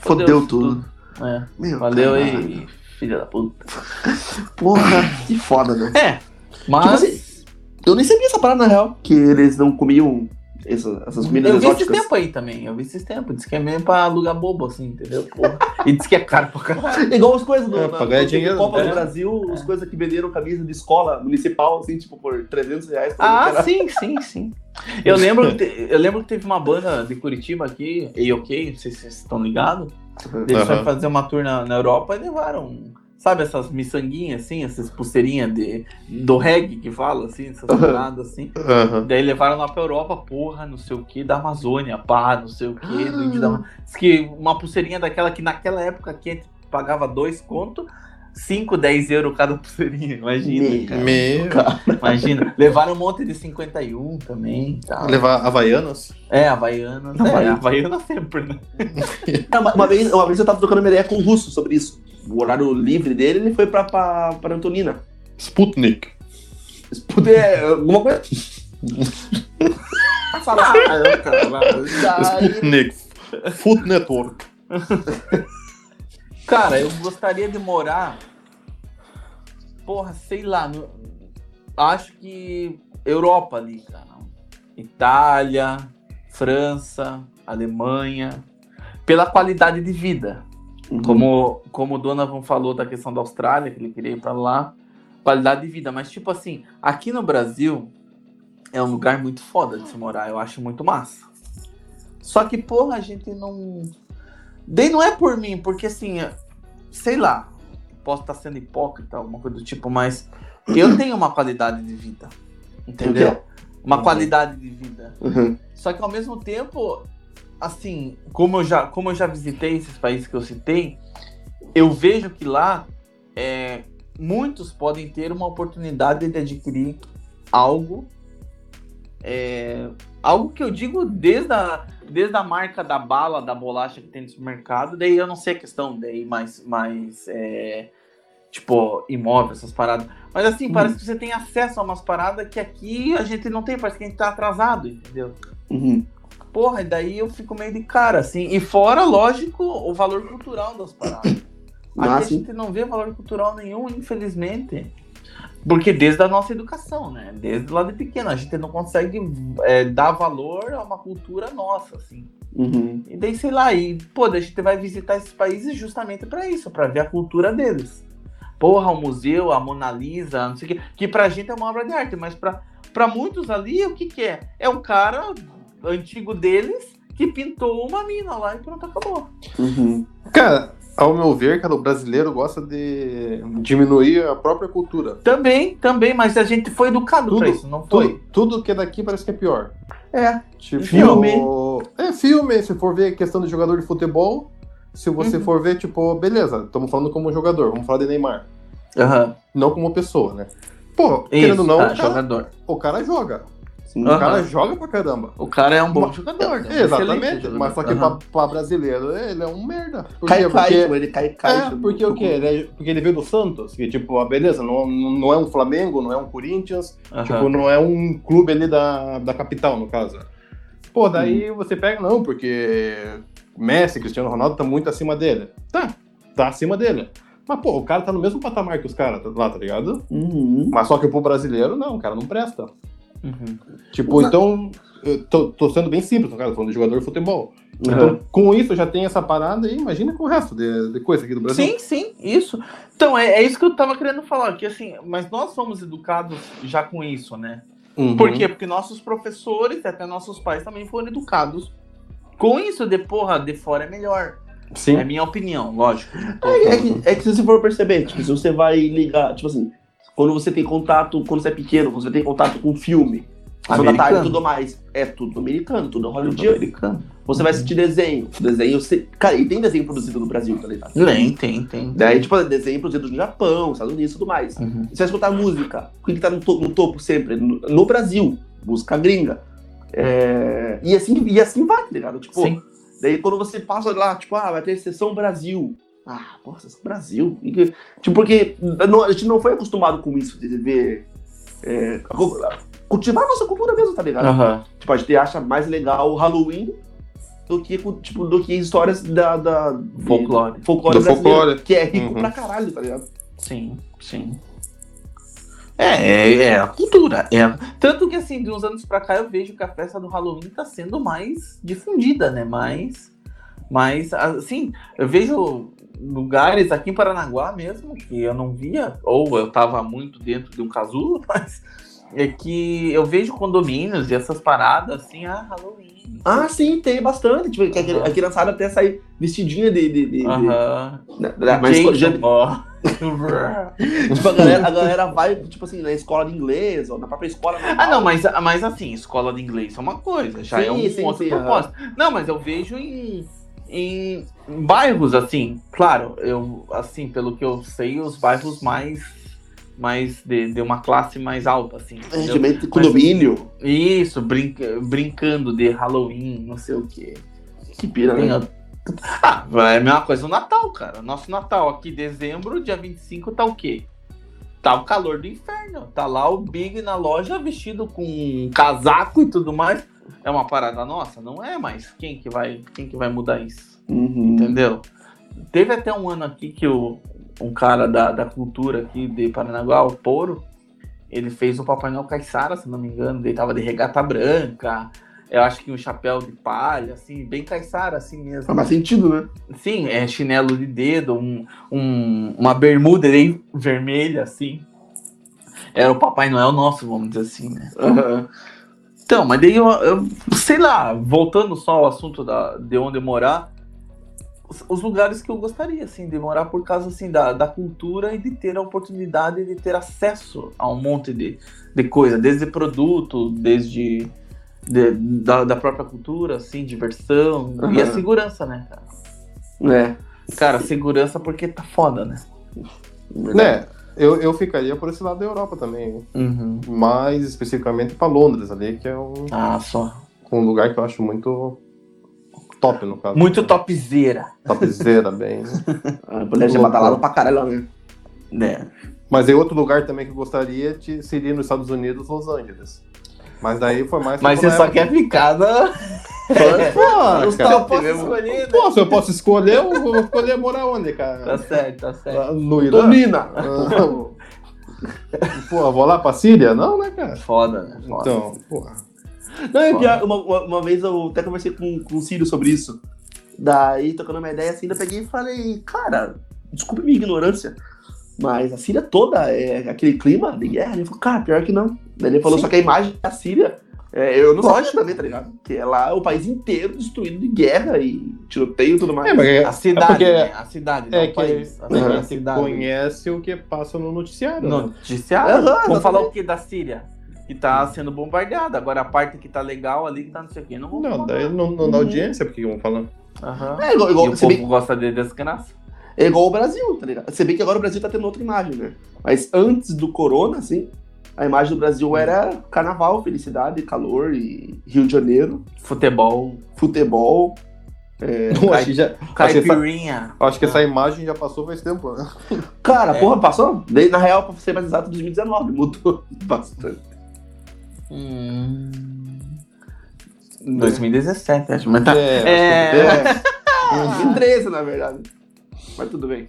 Fodeu tudo. É, Meu, valeu caralho. aí, filha da puta. Porra, que foda, né? É, mas. Tipo assim, Eu nem sabia essa parada na real. Que eles não comiam essa- essas comidas eu vi esses exóticas. tempos aí também, eu vi esses tempos. Diz que é mesmo pra alugar bobo, assim, entendeu? Porra. E diz que é caro pra caralho. Igual as coisas do, É, na, dinheiro, Copa né? do Brasil, as coisas que venderam camisa de escola municipal, assim, tipo, por 300 reais. Ah, Era- sim, sim, sim. Eu lembro, que te- eu lembro que teve uma banda de Curitiba aqui, A-OK, não sei se vocês estão ligados. Eles Aham. foram fazer uma tour na, na Europa e levaram, sabe, essas miçanguinhas, assim, essas pulseirinhas de, do reggae que fala, assim, essas paradas, assim. Aham. Daí levaram lá pra Europa, porra, não sei o que, da Amazônia, pá, não sei o que, do índio da Ama- Diz que uma pulseirinha daquela que naquela época aqui a gente pagava dois conto, 5, 10 euros cada pulseirinha, imagina, Meu. cara. Meu. Imagina. Levaram um monte de 51 também. Tá. Levar Havaianas? É, Havaiana. É, Havaiana. Havaiana sempre, né? É, uma, uma vez, uma vez eu tava trocando uma ideia com o Russo sobre isso. O horário livre dele, ele foi pra, pra, pra Antonina. Sputnik. Se puder, alguma coisa. Fala, ah. Daí- Sputnik. Food Network. Cara, eu gostaria de morar. Porra, sei lá. no- acho que Europa ali, cara. Itália, França, Alemanha. Pela qualidade de vida. Como, como o Donovan falou da questão da Austrália, que ele queria ir pra lá, qualidade de vida. Mas, tipo assim, aqui no Brasil é um lugar muito foda de se morar, eu acho muito massa. Só que, porra, a gente não. Daí não é por mim, porque assim, sei lá, posso estar sendo hipócrita, alguma coisa do tipo, mas eu tenho uma qualidade de vida. Entendeu? Uma Uhum. qualidade de vida. Uhum. Só que ao mesmo tempo, assim, como eu já, como eu já visitei esses países que eu citei, eu vejo que lá é, muitos podem ter uma oportunidade de adquirir algo. é, algo que eu digo desde a, desde a marca da bala, da bolacha que tem no supermercado, daí eu não sei a questão, daí mais, mais é, tipo, imóvel, essas paradas. Mas assim, Hum. parece que você tem acesso a umas paradas que aqui a gente não tem, parece que a gente tá atrasado, entendeu? Uhum. Porra, e daí eu fico meio de cara, assim. E fora, lógico, o valor cultural das paradas. Aqui Ah, a sim. gente não vê valor cultural nenhum, infelizmente. Porque desde a nossa educação, né? Desde lá de pequeno, a gente não consegue é, dar valor a uma cultura nossa, assim. Uhum. E daí, sei lá, e, pô, a gente vai visitar esses países justamente pra isso, pra ver a cultura deles. Porra, o museu, a Mona Lisa, não sei o quê, que pra gente é uma obra de arte, mas pra, pra muitos ali, o que que é? É o cara antigo deles que pintou uma mina lá e pronto, acabou. Uhum. Cara, ao meu ver, cara, o brasileiro gosta de diminuir a própria cultura. Também, também, mas a gente foi educado Tudo, pra isso, não foi? Tudo, tudo que é daqui parece que é pior. É. Tipo, Filme. É, filme. Se for ver questão de jogador de futebol, se você Uhum. for ver, tipo, beleza, estamos falando como jogador, vamos falar de Neymar. Aham. Não como pessoa, né? Pô, querendo ou não, tá, o, cara, jogador. o cara joga. Sim. O cara joga pra caramba. O cara é um bom jogador, né? Exatamente, jogador. mas só que Aham. pra, pra brasileiro, ele é um merda. Por Cai, quê? cai, Porque- tipo, ele cai, cai. É, porque o quê? Ele é- porque ele veio do Santos, que tipo, ah, beleza, não, não é um Flamengo, não é um Corinthians, Aham. tipo, não é um clube ali da, da capital, no caso. Pô, daí você pega, não, porque Messi, Cristiano Ronaldo tá muito acima dele. Tá, tá acima dele. Mas, pô, o cara tá no mesmo patamar que os caras lá, tá ligado? Uhum. Mas só que pro brasileiro, não, o cara não presta. Uhum. Tipo, Não. então, eu tô, tô sendo bem simples, no caso, falando de jogador de futebol. Então, com isso já tem essa parada aí, imagina com o resto de, de coisa aqui do Brasil. Sim, sim, isso. Então, é, é isso que eu tava querendo falar, que assim, mas nós fomos educados já com isso, né? Uhum. Por quê? Porque nossos professores, até nossos pais também foram educados com isso de porra, de fora é melhor. Sim. É minha opinião, lógico. É, é que, é que se você for perceber, tipo, se você vai ligar, tipo assim, quando você tem contato, quando você é pequeno, quando você tem contato com filme, Sessão da tarde e tudo mais, é tudo americano, tudo hollywoodiano. americano. Você vai assistir desenho, desenho, você... cara, e tem desenho produzido no Brasil, tá ligado? Tem, tem, tem. Daí, tipo, desenho produzido no Japão, Estados Unidos e tudo mais. Uhum. Você vai escutar música, o que que tá no, to- no topo sempre? No, no Brasil, música gringa. É, E, assim, e assim vai, tá ligado? Tipo, Sim. daí quando você passa lá, tipo, ah, vai ter sessão Brasil. Ah, porra, sessão Brasil. E Tipo, porque não- a gente não foi acostumado com isso, de ver. É, cultivar a nossa cultura mesmo, tá ligado? Aham. Tipo, a gente acha mais legal o Halloween do que, tipo, do que histórias da. da de- Folclore. folclore Do folclore. Que é rico Uhum. pra caralho, tá ligado? Sim, sim. É, é, é a cultura. É. Tanto que, assim, de uns anos pra cá, eu vejo que a festa do Halloween tá sendo mais difundida, né? Mais, mais, assim, eu vejo lugares aqui em Paranaguá mesmo que eu não via, ou eu tava muito dentro de um casulo, mas é que eu vejo condomínios e essas paradas, assim, ah, Halloween. Ah, sim, tem bastante. Tipo, que a, a criançada até sai vestidinha de. de, de, de- Aham. né, mas Jason, já- tipo, a galera, a galera vai, tipo assim, na escola de inglês, ou na própria escola. Ah, não, mas, mas assim, escola de inglês é uma coisa, já Sim, é um sim, outro sim, propósito. Não, mas eu vejo em, em bairros, assim, claro, eu, assim, pelo que eu sei, os bairros mais, mais de, de uma classe mais alta, assim, entendeu? Regimento de condomínio. Isso, brinca, brincando de Halloween, não sei o quê. Que pira, Tem né? Ah, é a mesma coisa o Natal, cara. Nosso Natal aqui, dezembro, dia 25, tá o quê? Tá o calor do inferno. Tá lá o Big na loja vestido com um casaco e tudo mais. É uma parada nossa? Não é, mas quem que vai, quem que vai mudar isso? Uhum. Entendeu? Teve até um ano aqui que o, um cara da, da cultura aqui de Paranaguá, o Poro, ele fez o Papai Noel Caissara, se não me engano. Ele tava de regata branca. Eu acho que um chapéu de palha, assim, bem caiçara, assim mesmo. Faz mais sentido, né? Sim, é chinelo de dedo, um, um- uma bermuda aí vermelha, assim. Era o Papai Noel nosso, vamos dizer assim, né? Aham. Então, mas daí eu, eu- sei lá, voltando só ao assunto da, de onde eu morar, os, os lugares que eu gostaria, assim, de morar por causa, assim, da, da cultura e de ter a oportunidade de ter acesso a um monte de, de coisa, desde produto, desde de- da, da própria cultura, assim, diversão e a segurança, né, cara? É. Cara, segurança porque tá foda, né? Né, eu, eu ficaria por esse lado da Europa também. Uhum. Mais especificamente pra Londres ali, que é um, Ah, só. um lugar que eu acho muito top, no caso. Muito topzera. Topzera, bem. A mulher já badalada pra caralho né? Né? Mas é outro lugar também que eu gostaria de, seria nos Estados Unidos, Los Angeles. Mas daí foi mais... Mas você só quer ficar na. Pô, Os cara, posso escolher, né? Pô, se eu posso escolher, eu vou escolher morar onde, cara? Tá certo, tá certo. No Irã? Domina! Ah, Pô, eu vou lá pra Síria? Não, né, cara? Foda, né? Foda. Então, porra. Não, é pior, uma, uma, uma vez eu até conversei com, com o Círio sobre isso. Daí, tocando uma ideia assim, eu peguei e falei, cara, desculpe minha ignorância, mas a Síria toda é aquele clima de guerra. Ele falou, cara, pior que não. Daí ele falou, Sim. só que a imagem da Síria, é, eu não sabia também, tá ligado? Que é lá o país inteiro destruído de guerra e tiroteio e tudo mais. É, mas é, A cidade, é porque né? A cidade, não é o que país. A cidade. a cidade. conhece o que passa no noticiário. né? Noticiário. Aham, Vamos exatamente. falar o que da Síria? Que tá sendo bombardeada. Agora a parte que tá legal ali, que tá não sei o quê. Não vou Não, falar. daí não, não dá Uhum. audiência, porque vão falar. Aham. É igual, E igual, o se povo bem, gosta de desgraça. É igual o Brasil, tá ligado? Você vê que agora o Brasil tá tendo outra imagem, né? Mas antes do corona, assim, a imagem do Brasil era carnaval, felicidade, calor e Rio de Janeiro, Futebol, futebol. É, Eu acho, já, acho, que essa, caipirinha. acho que essa imagem já passou faz tempo, né? Cara, É. porra, passou? Na real, pra ser mais exato, 2019 mudou bastante. Hum... 2017, acho. Mas tá. É, É. É. 2013, na verdade. Mas tudo bem.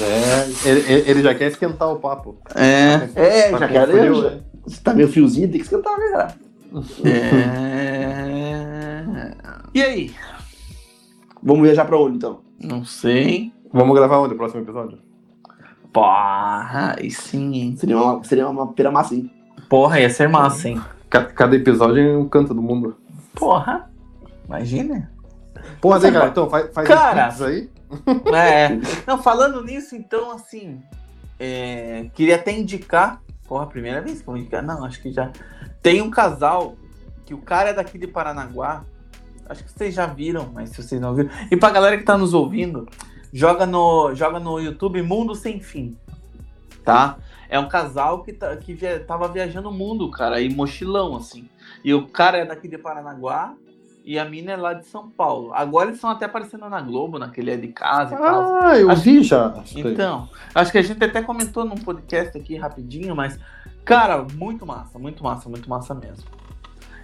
É, ele, ele- já quer esquentar o papo. É. É, Tá já com quero. frio, já- né? Se tá meio friozinho, tem que esquentar, né, cara? É... E aí? Vamos viajar pra onde, então? Não sei. Vamos gravar onde? O próximo episódio? Porra, aí sim, hein? Seria uma, seria uma pera massa, hein? Porra, ia ser massa, hein? Ca- Cada episódio é um canto do mundo. Porra. Imagina. Porra, Zé, cara, então faz, faz Cara, isso aí. É. Não, falando nisso, então, assim, é, queria até indicar. Porra, a primeira vez que eu vou indicar. Não, acho que já. Tem um casal que o cara é daqui de Paranaguá. Acho que vocês já viram, mas se vocês não viram. E pra galera que tá nos ouvindo, joga no, joga no YouTube Mundo Sem Fim. Tá? É um casal que, tá, que via, tava viajando o mundo, cara, e mochilão, assim. E o cara é daqui de Paranaguá e a mina é lá de São Paulo. Agora eles estão até aparecendo na Globo, naquele é de casa e tal. Ah, eu Acho- vi já. que- Então, acho que a gente até comentou num podcast aqui rapidinho, mas, cara, muito massa, muito massa, muito massa mesmo.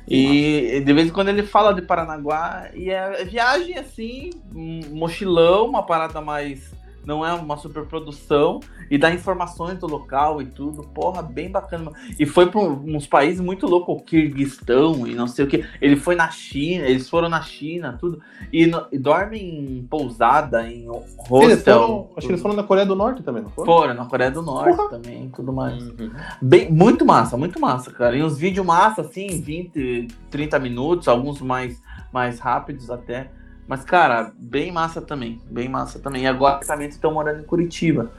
E de vez em quando ele fala de Paranaguá e é viagem assim, um mochilão, uma parada mais. Não é uma superprodução e dá informações do local e tudo. Porra, bem bacana. E foi para uns países muito loucos, o Kirguistão e não sei o que. Ele foi na China, eles foram na China, tudo. E, no- e dormem em pousada, em Eles hostel. foram, acho que eles foram na Coreia do Norte também, não foi? Foram na Coreia do Norte Porra. também, tudo mais. Uhum. Bem, muito massa, muito massa, cara. E uns vídeos massa, assim, 20, 30 minutos, alguns mais, mais rápidos até. Mas, cara, bem massa também, bem massa também. E agora também estão morando em Curitiba.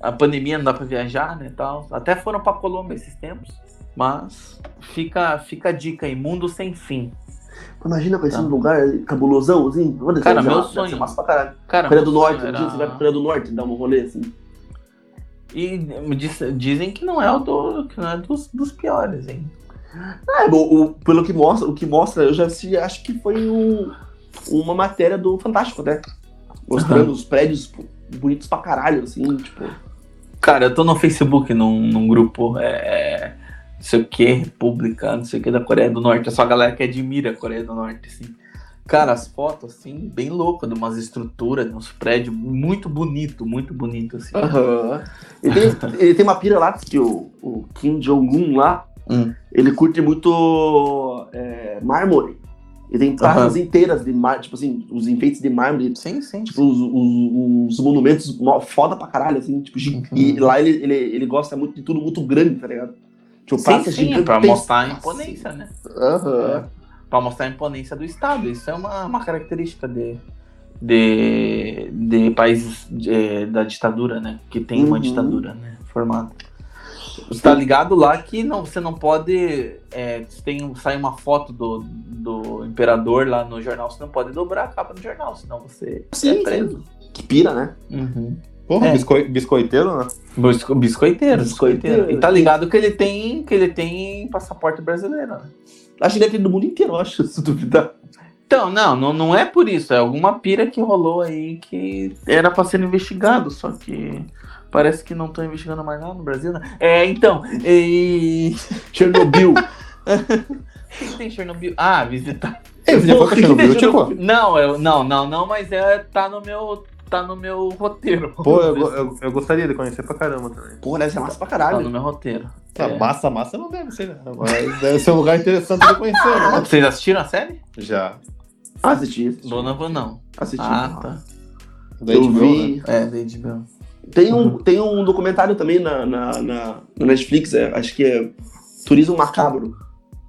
A pandemia não dá pra viajar, né, tal. Até foram pra Colômbia esses tempos. Mas fica, fica a dica aí, mundo sem fim. Imagina conhecer Tá. um lugar cabulosão, assim. Olha, Cara, deve meu sonho. ser massa pra caralho. Cara, Coreia do Norte, sonho um dia era- você vai pra Coreia do Norte dar um rolê, assim. E diz- dizem que não é o do, que não é dos, dos piores, hein? É, o, o- pelo que mostra, o que mostra, eu já assisti, acho que foi um- uma matéria do Fantástico, né? Mostrando os prédios bonitos pra caralho, assim, tipo. Cara, eu tô no Facebook num, num grupo, é, não sei o que, República, não sei o que, da Coreia do Norte. É só a galera que admira a Coreia do Norte, assim. Cara, as fotos, assim, bem loucas, de umas estruturas, de uns prédios muito bonito, muito bonito, assim. Aham. Ele, tem, ele tem uma pira lá que o, o Kim Jong-un lá, Hum. ele curte muito é, mármore. Ele tem praças inteiras de mármore, tipo assim, os enfeites de mármore, Sim, sim. tipo, os, os, os monumentos foda pra caralho, assim, tipo, Uhum. e lá ele, ele, ele gosta muito de tudo muito grande, tá ligado? Tipo, Sim, praças sim, gigantes. pra mostrar a imponência, né? Aham. Pra mostrar a imponência do Estado. Isso é uma, uma característica de, de, de países de- da ditadura, né? Que tem uma Uhum. ditadura, né? Formada. Você tá ligado lá que não, você não pode. É, se tem, sai uma foto do, do imperador lá no jornal, você não pode dobrar a capa do jornal, senão você Sim, é preso. Que pira, né? Uhum. Porra, É. biscoi- biscoiteiro, né? Bisco- Biscoiteiro, biscoiteiro. E tá ligado que ele tem que ele tem passaporte brasileiro, né? Acho que deve ter no mundo inteiro, eu acho, se duvidar. Então, não, não, não é por isso, é alguma pira que rolou aí que era pra ser investigado, só que parece que não estão investigando mais nada no Brasil, né? É, então, e... Chernobyl. Quem tem Chernobyl? Ah, visitar. Ei, você já foi pra Chernobyl, Tico? Não, eu, não, não, não, mas é, tá no meu, tá no meu roteiro. Pô, eu, eu, eu gostaria de conhecer pra caramba também. Porra, deve ser massa pra Tá no caralho. meu roteiro. Tá, É. massa, massa não deve ser, né? Mas deve ser um lugar interessante de conhecer, né? Vocês assistiram a série? Já. Assisti. assisti. Donovan não. Assisti. Ah, tá. Eu HBO, vi. né? É, da HBO. Tem um, tem um documentário também na, na, na, na Netflix, é, acho que é Turismo Macabro.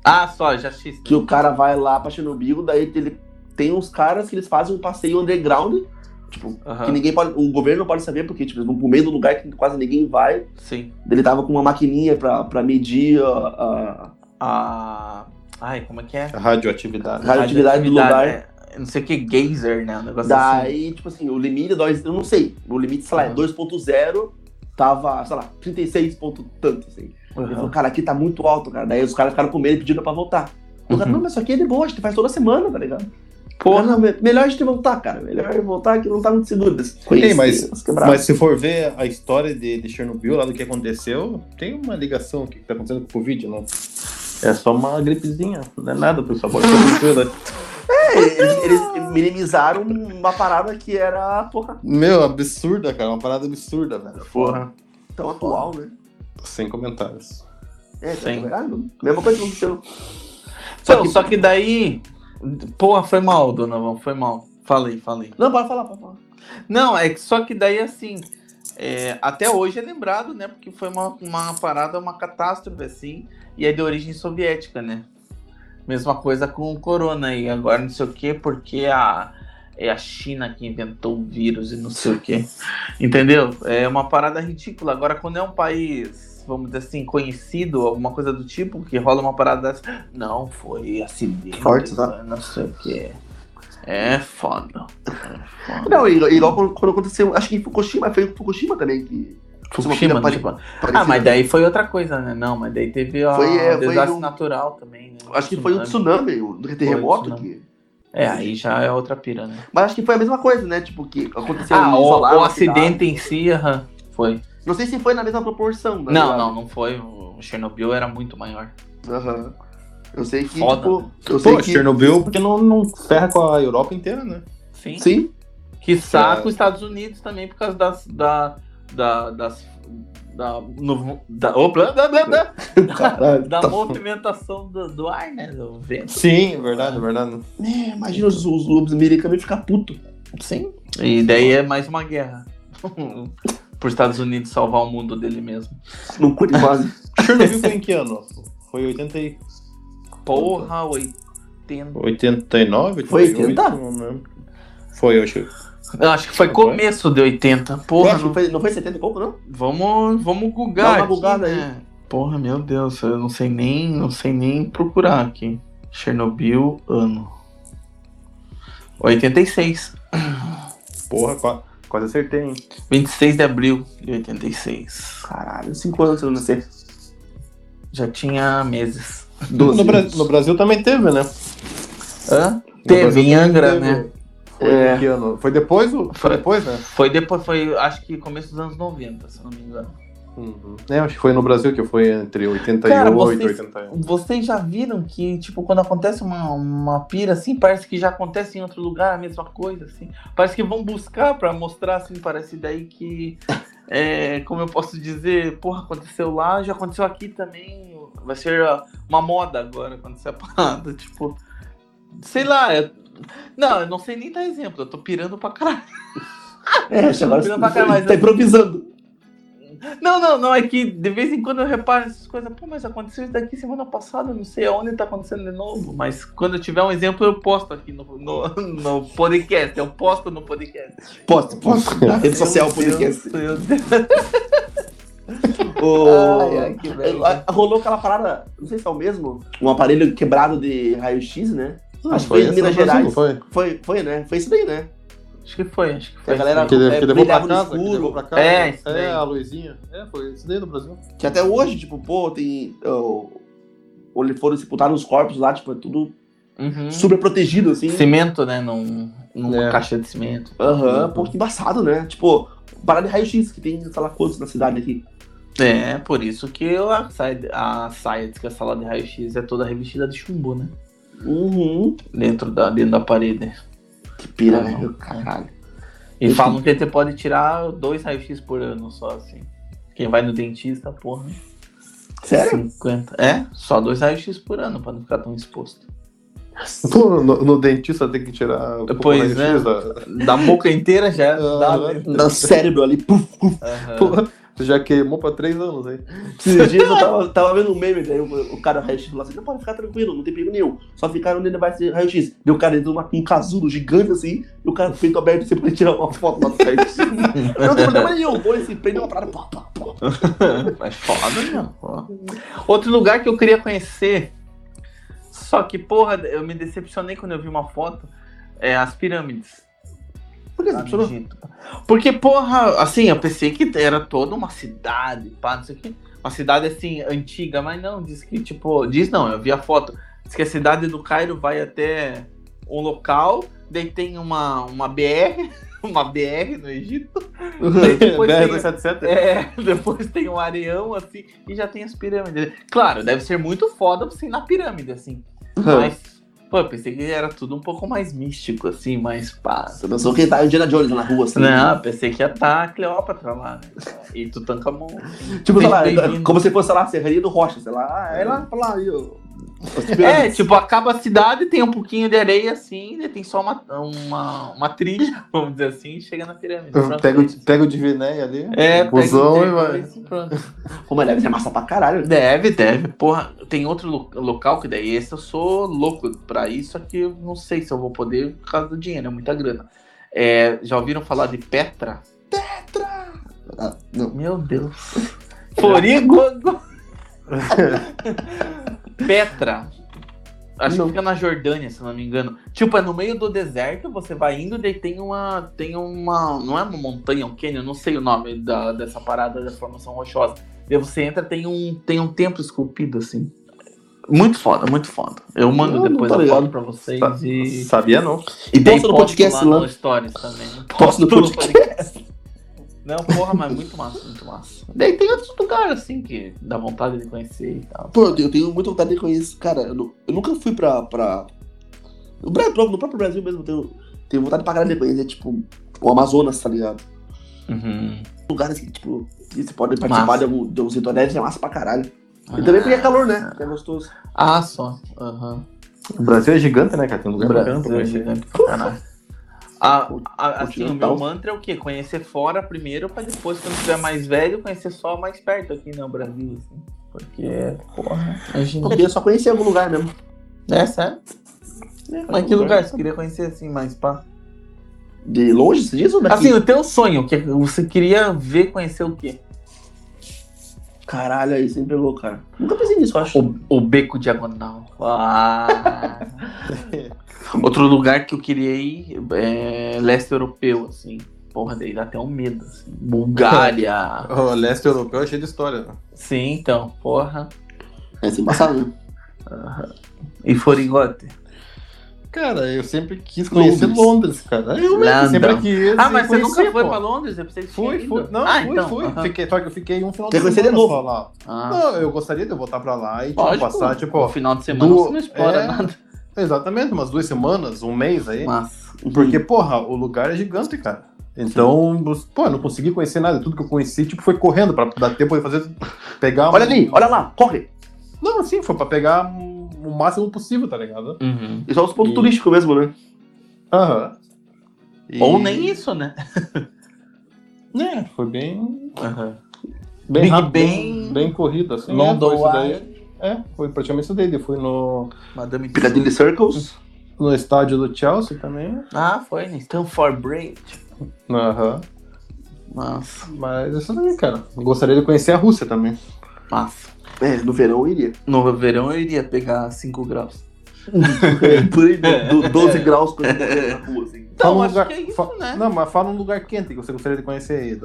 Ah, só, já assisti. Que o cara vai lá pra Chernobyl, daí ele tem uns caras que eles fazem um passeio underground. Tipo, que ninguém pode. O governo não pode saber, porque, tipo, eles vão pro meio do lugar que quase ninguém vai. Sim. Ele tava com uma maquininha pra, pra medir a, A. Ai, como é que é? A radioatividade. a radioatividade do lugar. é, não sei o que, Gazer, né? Um negócio assim. Daí, tipo assim, o limite, dois- eu não sei, o limite, sei lá, é Uhum. 2.0, tava, sei lá, 36 ponto tanto, assim. Ele falou, Uhum. cara, aqui tá muito alto, cara. Daí os caras ficaram com medo e pediram pra voltar. O cara, Uhum. não, mas isso aqui é de boa, a gente faz toda semana, tá ligado? Porra. Cara, não, me- melhor a gente voltar, cara. Melhor voltar que não tá muito seguro. isso, mas-. Mas se for ver a história de, de Chernobyl, lá do que aconteceu, tem uma ligação o que tá acontecendo com o Covid, não? É só uma gripezinha, não é nada, pessoal. Pode tranquilo. É, eles, eles minimizaram uma parada que era, porra, Meu, absurda, cara. Uma parada absurda, velho. Porra. tão atual, né? Sem comentários. É, tá Sim. ligado? Mesma coisa que aconteceu. Só, Só que- só que daí. Porra, foi mal, Donovan, foi mal. Falei, falei. Não, pode falar, pode falar. Não, é que só que daí assim. é, até hoje é lembrado, né? Porque foi uma, uma parada, uma catástrofe, assim, e é de origem soviética, né? Mesma coisa com o corona aí, agora não sei o quê, porque a. é a China que inventou o vírus e não sei o quê. Entendeu? É uma parada ridícula. Agora, quando é um país, vamos dizer assim, conhecido, alguma coisa do tipo, que rola uma parada dessa, não, foi acidente, Forte, tá? não sei o quê. É foda. É foda. Não, e, e logo quando, quando aconteceu, acho que em Fukushima, foi em Fukushima também que. Fukushima, tipo. Ah, mas daí foi outra coisa, né? Não, mas daí teve ó, Foi, é, um desastre um- natural também, né? Acho que foi um tsunami, um terremoto. que... É, aí já é outra pira, né? Mas acho que foi a mesma coisa, né? Tipo, que aconteceu Ah, o, o acidente em si, aham, foi. Não sei se foi na mesma proporção, né? Não, não, não foi. O Chernobyl era muito maior. Aham. Eu sei que, Foda, tipo, né? eu sei Pô, que... Chernobyl, porque não, não ferra com a Europa inteira, né? Sim. Sim, Que saco É. os Estados Unidos também por causa das. Da, da, das da, no, da, opa, blá, caralho. da tá- movimentação do, do ar, né? Do vento. Sim, verdade, verdade. É, imagina os, os, os americanos ficar puto. Sim. E daí é mais uma guerra. Por Estados Unidos salvar o mundo dele mesmo. Não curte quase. Chernobyl foi em que ano? Foi 80 e... Porra, 80. 89? Foi 88, 80? Não lembro. Foi, eu acho. Eu acho que foi Não foi? começo de 80. Eu Porra, que não, foi, não foi 70 e pouco, não? vamos, vamos Dá gugar. uma aqui, bugada aí. né? Porra, meu Deus, eu não sei nem, não sei nem procurar aqui. Chernobyl, ano. 86. Porra, qua- quase acertei, hein? 26 de abril de 86. Caralho, 5 anos eu nasci. Já tinha meses. 12 No, no Brasil também teve, né? Hã? No Teve Brasil em Angra, teve. né? Foi É. que ano? Foi depois? Foi Foi. depois, né? Foi depois, foi acho que começo dos anos 90, se não me engano. Uhum. É, acho que foi no Brasil que foi entre 88 Cara, e vocês- 81. Vocês já viram que, tipo, quando acontece uma, uma pira assim, parece que já acontece em outro lugar a mesma coisa, assim. Parece que vão buscar pra mostrar, assim, parece daí que. É, como eu posso dizer, porra, aconteceu lá, já aconteceu aqui também. Vai ser uma moda agora acontecer a parada, tipo. Sei lá, é- não, eu não sei nem dar exemplo, eu tô pirando pra caralho. É, agora Não pra cá, mas- tá improvisando. Não, não, não, é que de vez em quando eu reparo essas coisas, pô, mas aconteceu isso daqui semana passada, não sei aonde tá acontecendo de novo, mas quando eu tiver um exemplo eu posto aqui no, no, no podcast, eu posto no podcast. Posto, posto. Na rede social, podcast. Meu Deus. O... Ai, ai. Ah, Rolou aquela parada, não sei se é o mesmo, um aparelho quebrado de raio-x, né? Acho que foi em Minas Brasil, Gerais. Foi. Foi, foi, né? Foi isso daí, né? Acho que foi, acho que Que foi. a galera Que, é, que levou pra casa, que escuro. levou pra casa. É, isso daí. é, a luzinha. É, foi isso daí no Brasil. Que até hoje, tipo, pô, tem. ó, Onde foram sepultados os corpos lá, tipo, é tudo Uhum. super protegido, assim. Cimento, né, num, numa É. caixa de cimento. Aham, pô, que embaçado, né? Tipo, parada de raio-x, que tem, sei lá quantos na cidade aqui. É, por isso que eu- a saia, a saia diz que a sala de raio-x é toda revestida de chumbo, né? Uhum. Dentro da, dentro da parede. Que pira, Ah, né? não. Caralho. E falam que você pode tirar dois raios-x por ano só, assim. Quem vai no dentista, porra. Sério? 50. É, só dois raios-x por ano, pra não ficar tão exposto. Pô, no, no dentista tem que tirar o Pois é. Da boca inteira já dá. Aham. né? No cérebro ali, puf. Pô, já queimou pra três anos aí. Esses dias eu tava, tava vendo um meme, daí o, o cara raio-x falou assim, não pode ficar tranquilo, não tem perigo nenhum. Só ficar onde ele vai ser raio-x. Deu o cara entrou com um casulo gigante assim, e o cara com o peito aberto, você pode tirar uma foto lá do raio-x. não tem problema nenhum, põe esse prende uma parada, pá, pá, pá. Mas foda, meu. pô. Outro lugar que eu queria conhecer, só que, porra, eu me decepcionei quando eu vi uma foto, é as pirâmides. Por funcionou? Egito. Porque, porra, assim, eu pensei que era toda uma cidade, pá, não sei o quê. Uma cidade, assim, antiga, mas não, diz que, tipo, diz não, eu vi a foto. Diz que a cidade do Cairo vai até um local, daí tem uma, uma BR, uma BR no Egito. Daí depois tem- BR-277. é, depois tem um areão, assim, e já tem as pirâmides. Claro, deve ser muito foda você ir na pirâmide, assim. Mas, pô, eu pensei que era tudo um pouco mais místico, assim, mais pá. Você pensou que tá Indiana Jones na rua, assim. Não, pensei que ia estar a Cleópatra lá, né? E Tutankamon. Tipo, sei lá, como se fosse, sei lá, Serraria do Rocha, sei lá. Ah, é lá lá, aí, ó. É, tipo, acaba a cidade, tem um pouquinho de areia assim, e tem só uma, uma, uma trilha, vamos dizer assim, e chega na pirâmide. Pega, é o- pega o Diviné ali, É, busão e vai. Pô, mas deve ser massa pra caralho. Deve, deve. Porra, tem outro lo- local que daí esse eu sou louco pra isso, só que eu não sei se eu vou poder por causa do dinheiro, é muita grana. É, já ouviram falar de Petra? Ah, não. Meu Deus. Forigogo. Petra. Acho Não. que fica na Jordânia, se não me engano. Tipo, é no meio do deserto, você vai indo, daí tem uma. Tem uma. Não é uma montanha, um canyon, não sei o nome da, dessa parada da formação rochosa. Daí você entra, tem um, tem um templo esculpido, assim. Muito foda, muito foda. Eu mando não depois a foto pra vocês Sa- e. Sabia não. E daí posta no posto podcast lá lá. no Stories também. Posta no Posto podcast. Não, porra, mas muito massa, muito massa. Daí tem outros lugares, assim, que dá vontade de conhecer e tal. Pô, eu tenho- muita vontade de conhecer. Cara, eu, nu- eu nunca fui pra. pra... No, no próprio Brasil mesmo, eu tenho, tenho vontade pra caralho de conhecer, tipo, o Amazonas, tá ligado? Uhum. Lugares que, tipo, que você pode participar Massa. de algum, de alguns rituais, é massa pra caralho. E também porque é calor, né? Que é gostoso. Ah, só. Aham. O Brasil é gigante, né, cara? Tem lugar pra conhecer. gigante caralho. Ah, a- assim, o meu mantra é o quê? Conhecer fora primeiro, pra depois, quando tiver mais velho, conhecer só mais perto aqui no Brasil, assim. Porque, porra, imagina. Eu queria só conhecer algum lugar mesmo. É, sério? Mas que lugar você queria conhecer, assim, mais pá? De longe, você diz ou daqui? Assim, o teu sonho, que você queria ver, conhecer o quê? Caralho, aí você me pegou, cara. Nunca pensei nisso, eu acho. O, o Beco Diagonal. Ah. Outro lugar que eu queria ir é leste europeu, assim. Porra, daí dá até um medo, assim. Bulgária. O leste europeu é cheio de história. né? Sim, então, porra. É assim, embaçado, né? E Forigote. Cara, eu sempre quis conhecer Londres. Londres, cara. Eu mesmo sempre quis. Ah, mas você nunca foi pô. pra Londres? Eu pensei que você Fui, fui. Não, ah, fui, então, fui. aham. Fiquei, só que eu fiquei um final de conhecer de semana novo? só lá. Ah, Não, eu gostaria de voltar pra lá e tipo, lógico. passar, tipo, No final de semana do- você não explora é, nada. exatamente, umas duas semanas, um mês aí. Mas, Porque, porra, o lugar é gigante, cara. Então, pô, eu não consegui conhecer nada. Tudo que eu conheci, tipo, foi correndo pra dar tempo de fazer. Pegar. Olha um- ali, olha lá, corre. Não, assim, foi pra pegar um- o máximo possível, tá ligado? uhum. Isso é os pontos E- turísticos mesmo, né? Aham. E- Ou nem isso, né? É, foi bem. Aham. Bem Big rápido, bem, bem corrido, assim. London é. Eye, É, foi praticamente isso. Eu fui no, Madame Piccadilly Circles. no estádio do Chelsea também. Ah, foi, né? Stanford Bridge. Aham. Massa, Mas isso daí, cara. Gostaria de conhecer a Rússia também. massa. É, no verão eu iria. No verão eu iria pegar 5 graus. Por aí, do, do 12 graus quando eu morrer na rua, assim. Então, Fala um acho lugar- que é isso, né? Não, mas fala um lugar quente que você gostaria de conhecer aí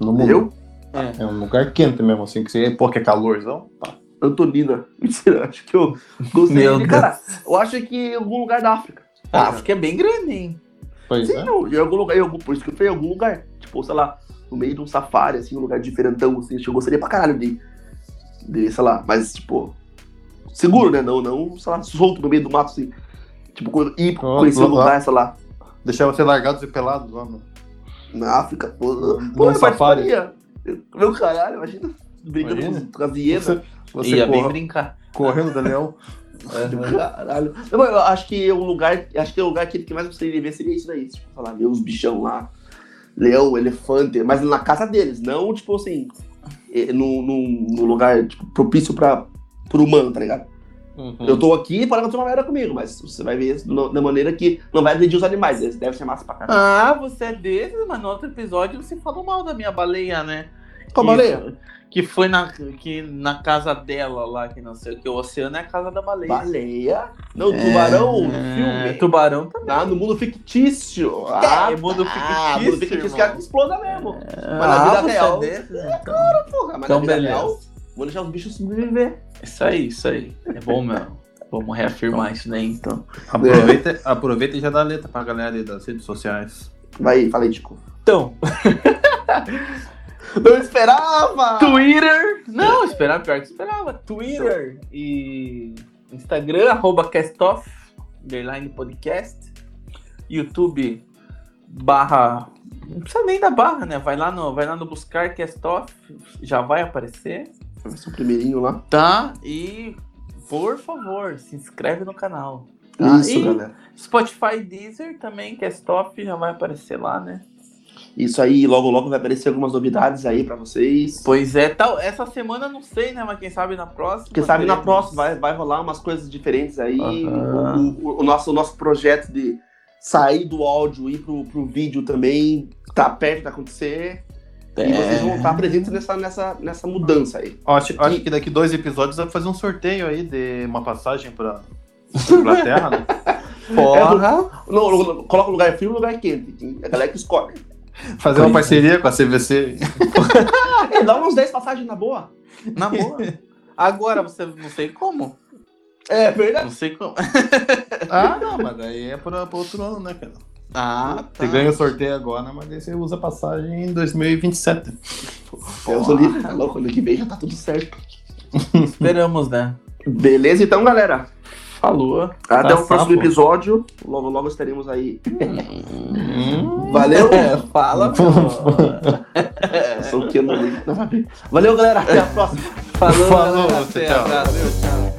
no mundo. Eu? É. É um lugar quente mesmo, assim, que você, pô, que é calorzão. Tá. Antonina. Mentira, acho que eu de... Cara, eu acho que em algum lugar da África. Ah, acho que é bem grande, hein? Pois Sim, é. não, em algum lugar, em algum, por isso que eu falei, em algum lugar. Tipo, sei lá, no meio de um safari, assim, um lugar diferentão, assim, eu gostaria pra caralho de, de, sei lá, mas, tipo, seguro, né? Não, não, sei lá, solto no meio do mato, assim. Tipo, quando- ir lá, lá. lugar, sei lá, Deixar você largados e pelados lá no. na África, pô, Num pô, eu safari. participaria. Meu caralho, imagina, brincando Imagina. com, as hienas. Você, você Ia bem brincar. correndo do leão. Caralho. Não, eu acho que o lugar, acho que o lugar que, que mais gostaria de ver seria isso daí. Tipo, lá, ver os bichão lá. Leão, elefante, mas na casa deles, não, tipo assim, num, num, num lugar tipo, propício pra, pro humano, tá ligado? Uhum. Eu tô aqui para acontecer uma merda comigo, mas você vai ver isso no- da maneira que não vai agredir os animais. Eles devem ser massa pra caralho. Ah, você é desses, mas no outro episódio você falou mal da minha baleia, né? Qual baleia? Que foi na, que na casa dela lá, que não sei o que. O oceano é a casa da baleia. Baleia? Não, tubarão, no É, filme. Tubarão também. Ah, no mundo fictício. Ah, É, mundo Ah, fictício, mundo fictício, irmão. caras que explodem mesmo. Ah, na vida você real- É desses, então. Porra, mas Então, na vida beleza. real, vou deixar os bichos sobreviver. Isso aí, isso aí. É bom mesmo. Vamos reafirmar isso daí, então. Aproveita, aproveita e já dá letra pra galera aí das redes sociais. Vai, fala aí, Tico. Então, Não esperava! Twitter. Não, esperava pior que esperava. Twitter e Instagram, arroba castoff, underline podcast. YouTube barra. Não precisa nem da barra, né? Vai lá no, vai lá no buscar castoff, já vai aparecer. Vai ser o primeirinho lá. Tá? E por favor, se inscreve no canal. Tá? Isso, E galera. Spotify Deezer também, Cast Off, já vai aparecer lá, né? Isso aí, logo logo vai aparecer algumas novidades aí pra vocês. Pois é, tal. Essa semana eu não sei, né? Mas quem sabe na próxima. Quem sabe na próxima vai, vai rolar umas coisas diferentes aí. Aham. O, o- o nosso, o nosso projeto de sair do áudio e ir pro, pro vídeo também tá perto de acontecer. E É. vocês vão estar presentes nessa, nessa, nessa mudança aí. Ó, Acho, acho que daqui dois episódios vai fazer um sorteio aí de uma passagem pra pra Inglaterra, né? Porra! Não, não, coloca lugar frio e lugar quente. A galera que escolhe. Fazer uma parceria com a CVC. É, dá umas 10 passagens na boa. Na boa. Agora você não sei como. É verdade. Não sei como. Ah, não, mas daí é pra outro ano, né, cara? Ah, tá. Você ganha o sorteio agora, mas daí você usa a passagem em 2027. Eu sou livre, tá louco. Ano que vem já tá tudo certo. Esperamos, né? Beleza, então, galera. Falou. Até Tá o próximo episódio. Logo, logo estaremos aí. Hum. Valeu. É, fala. Sou o que não ligo. Valeu, galera. Até a próxima. Falou, Falou, galera. tchau, tchau. Abraço, tchau.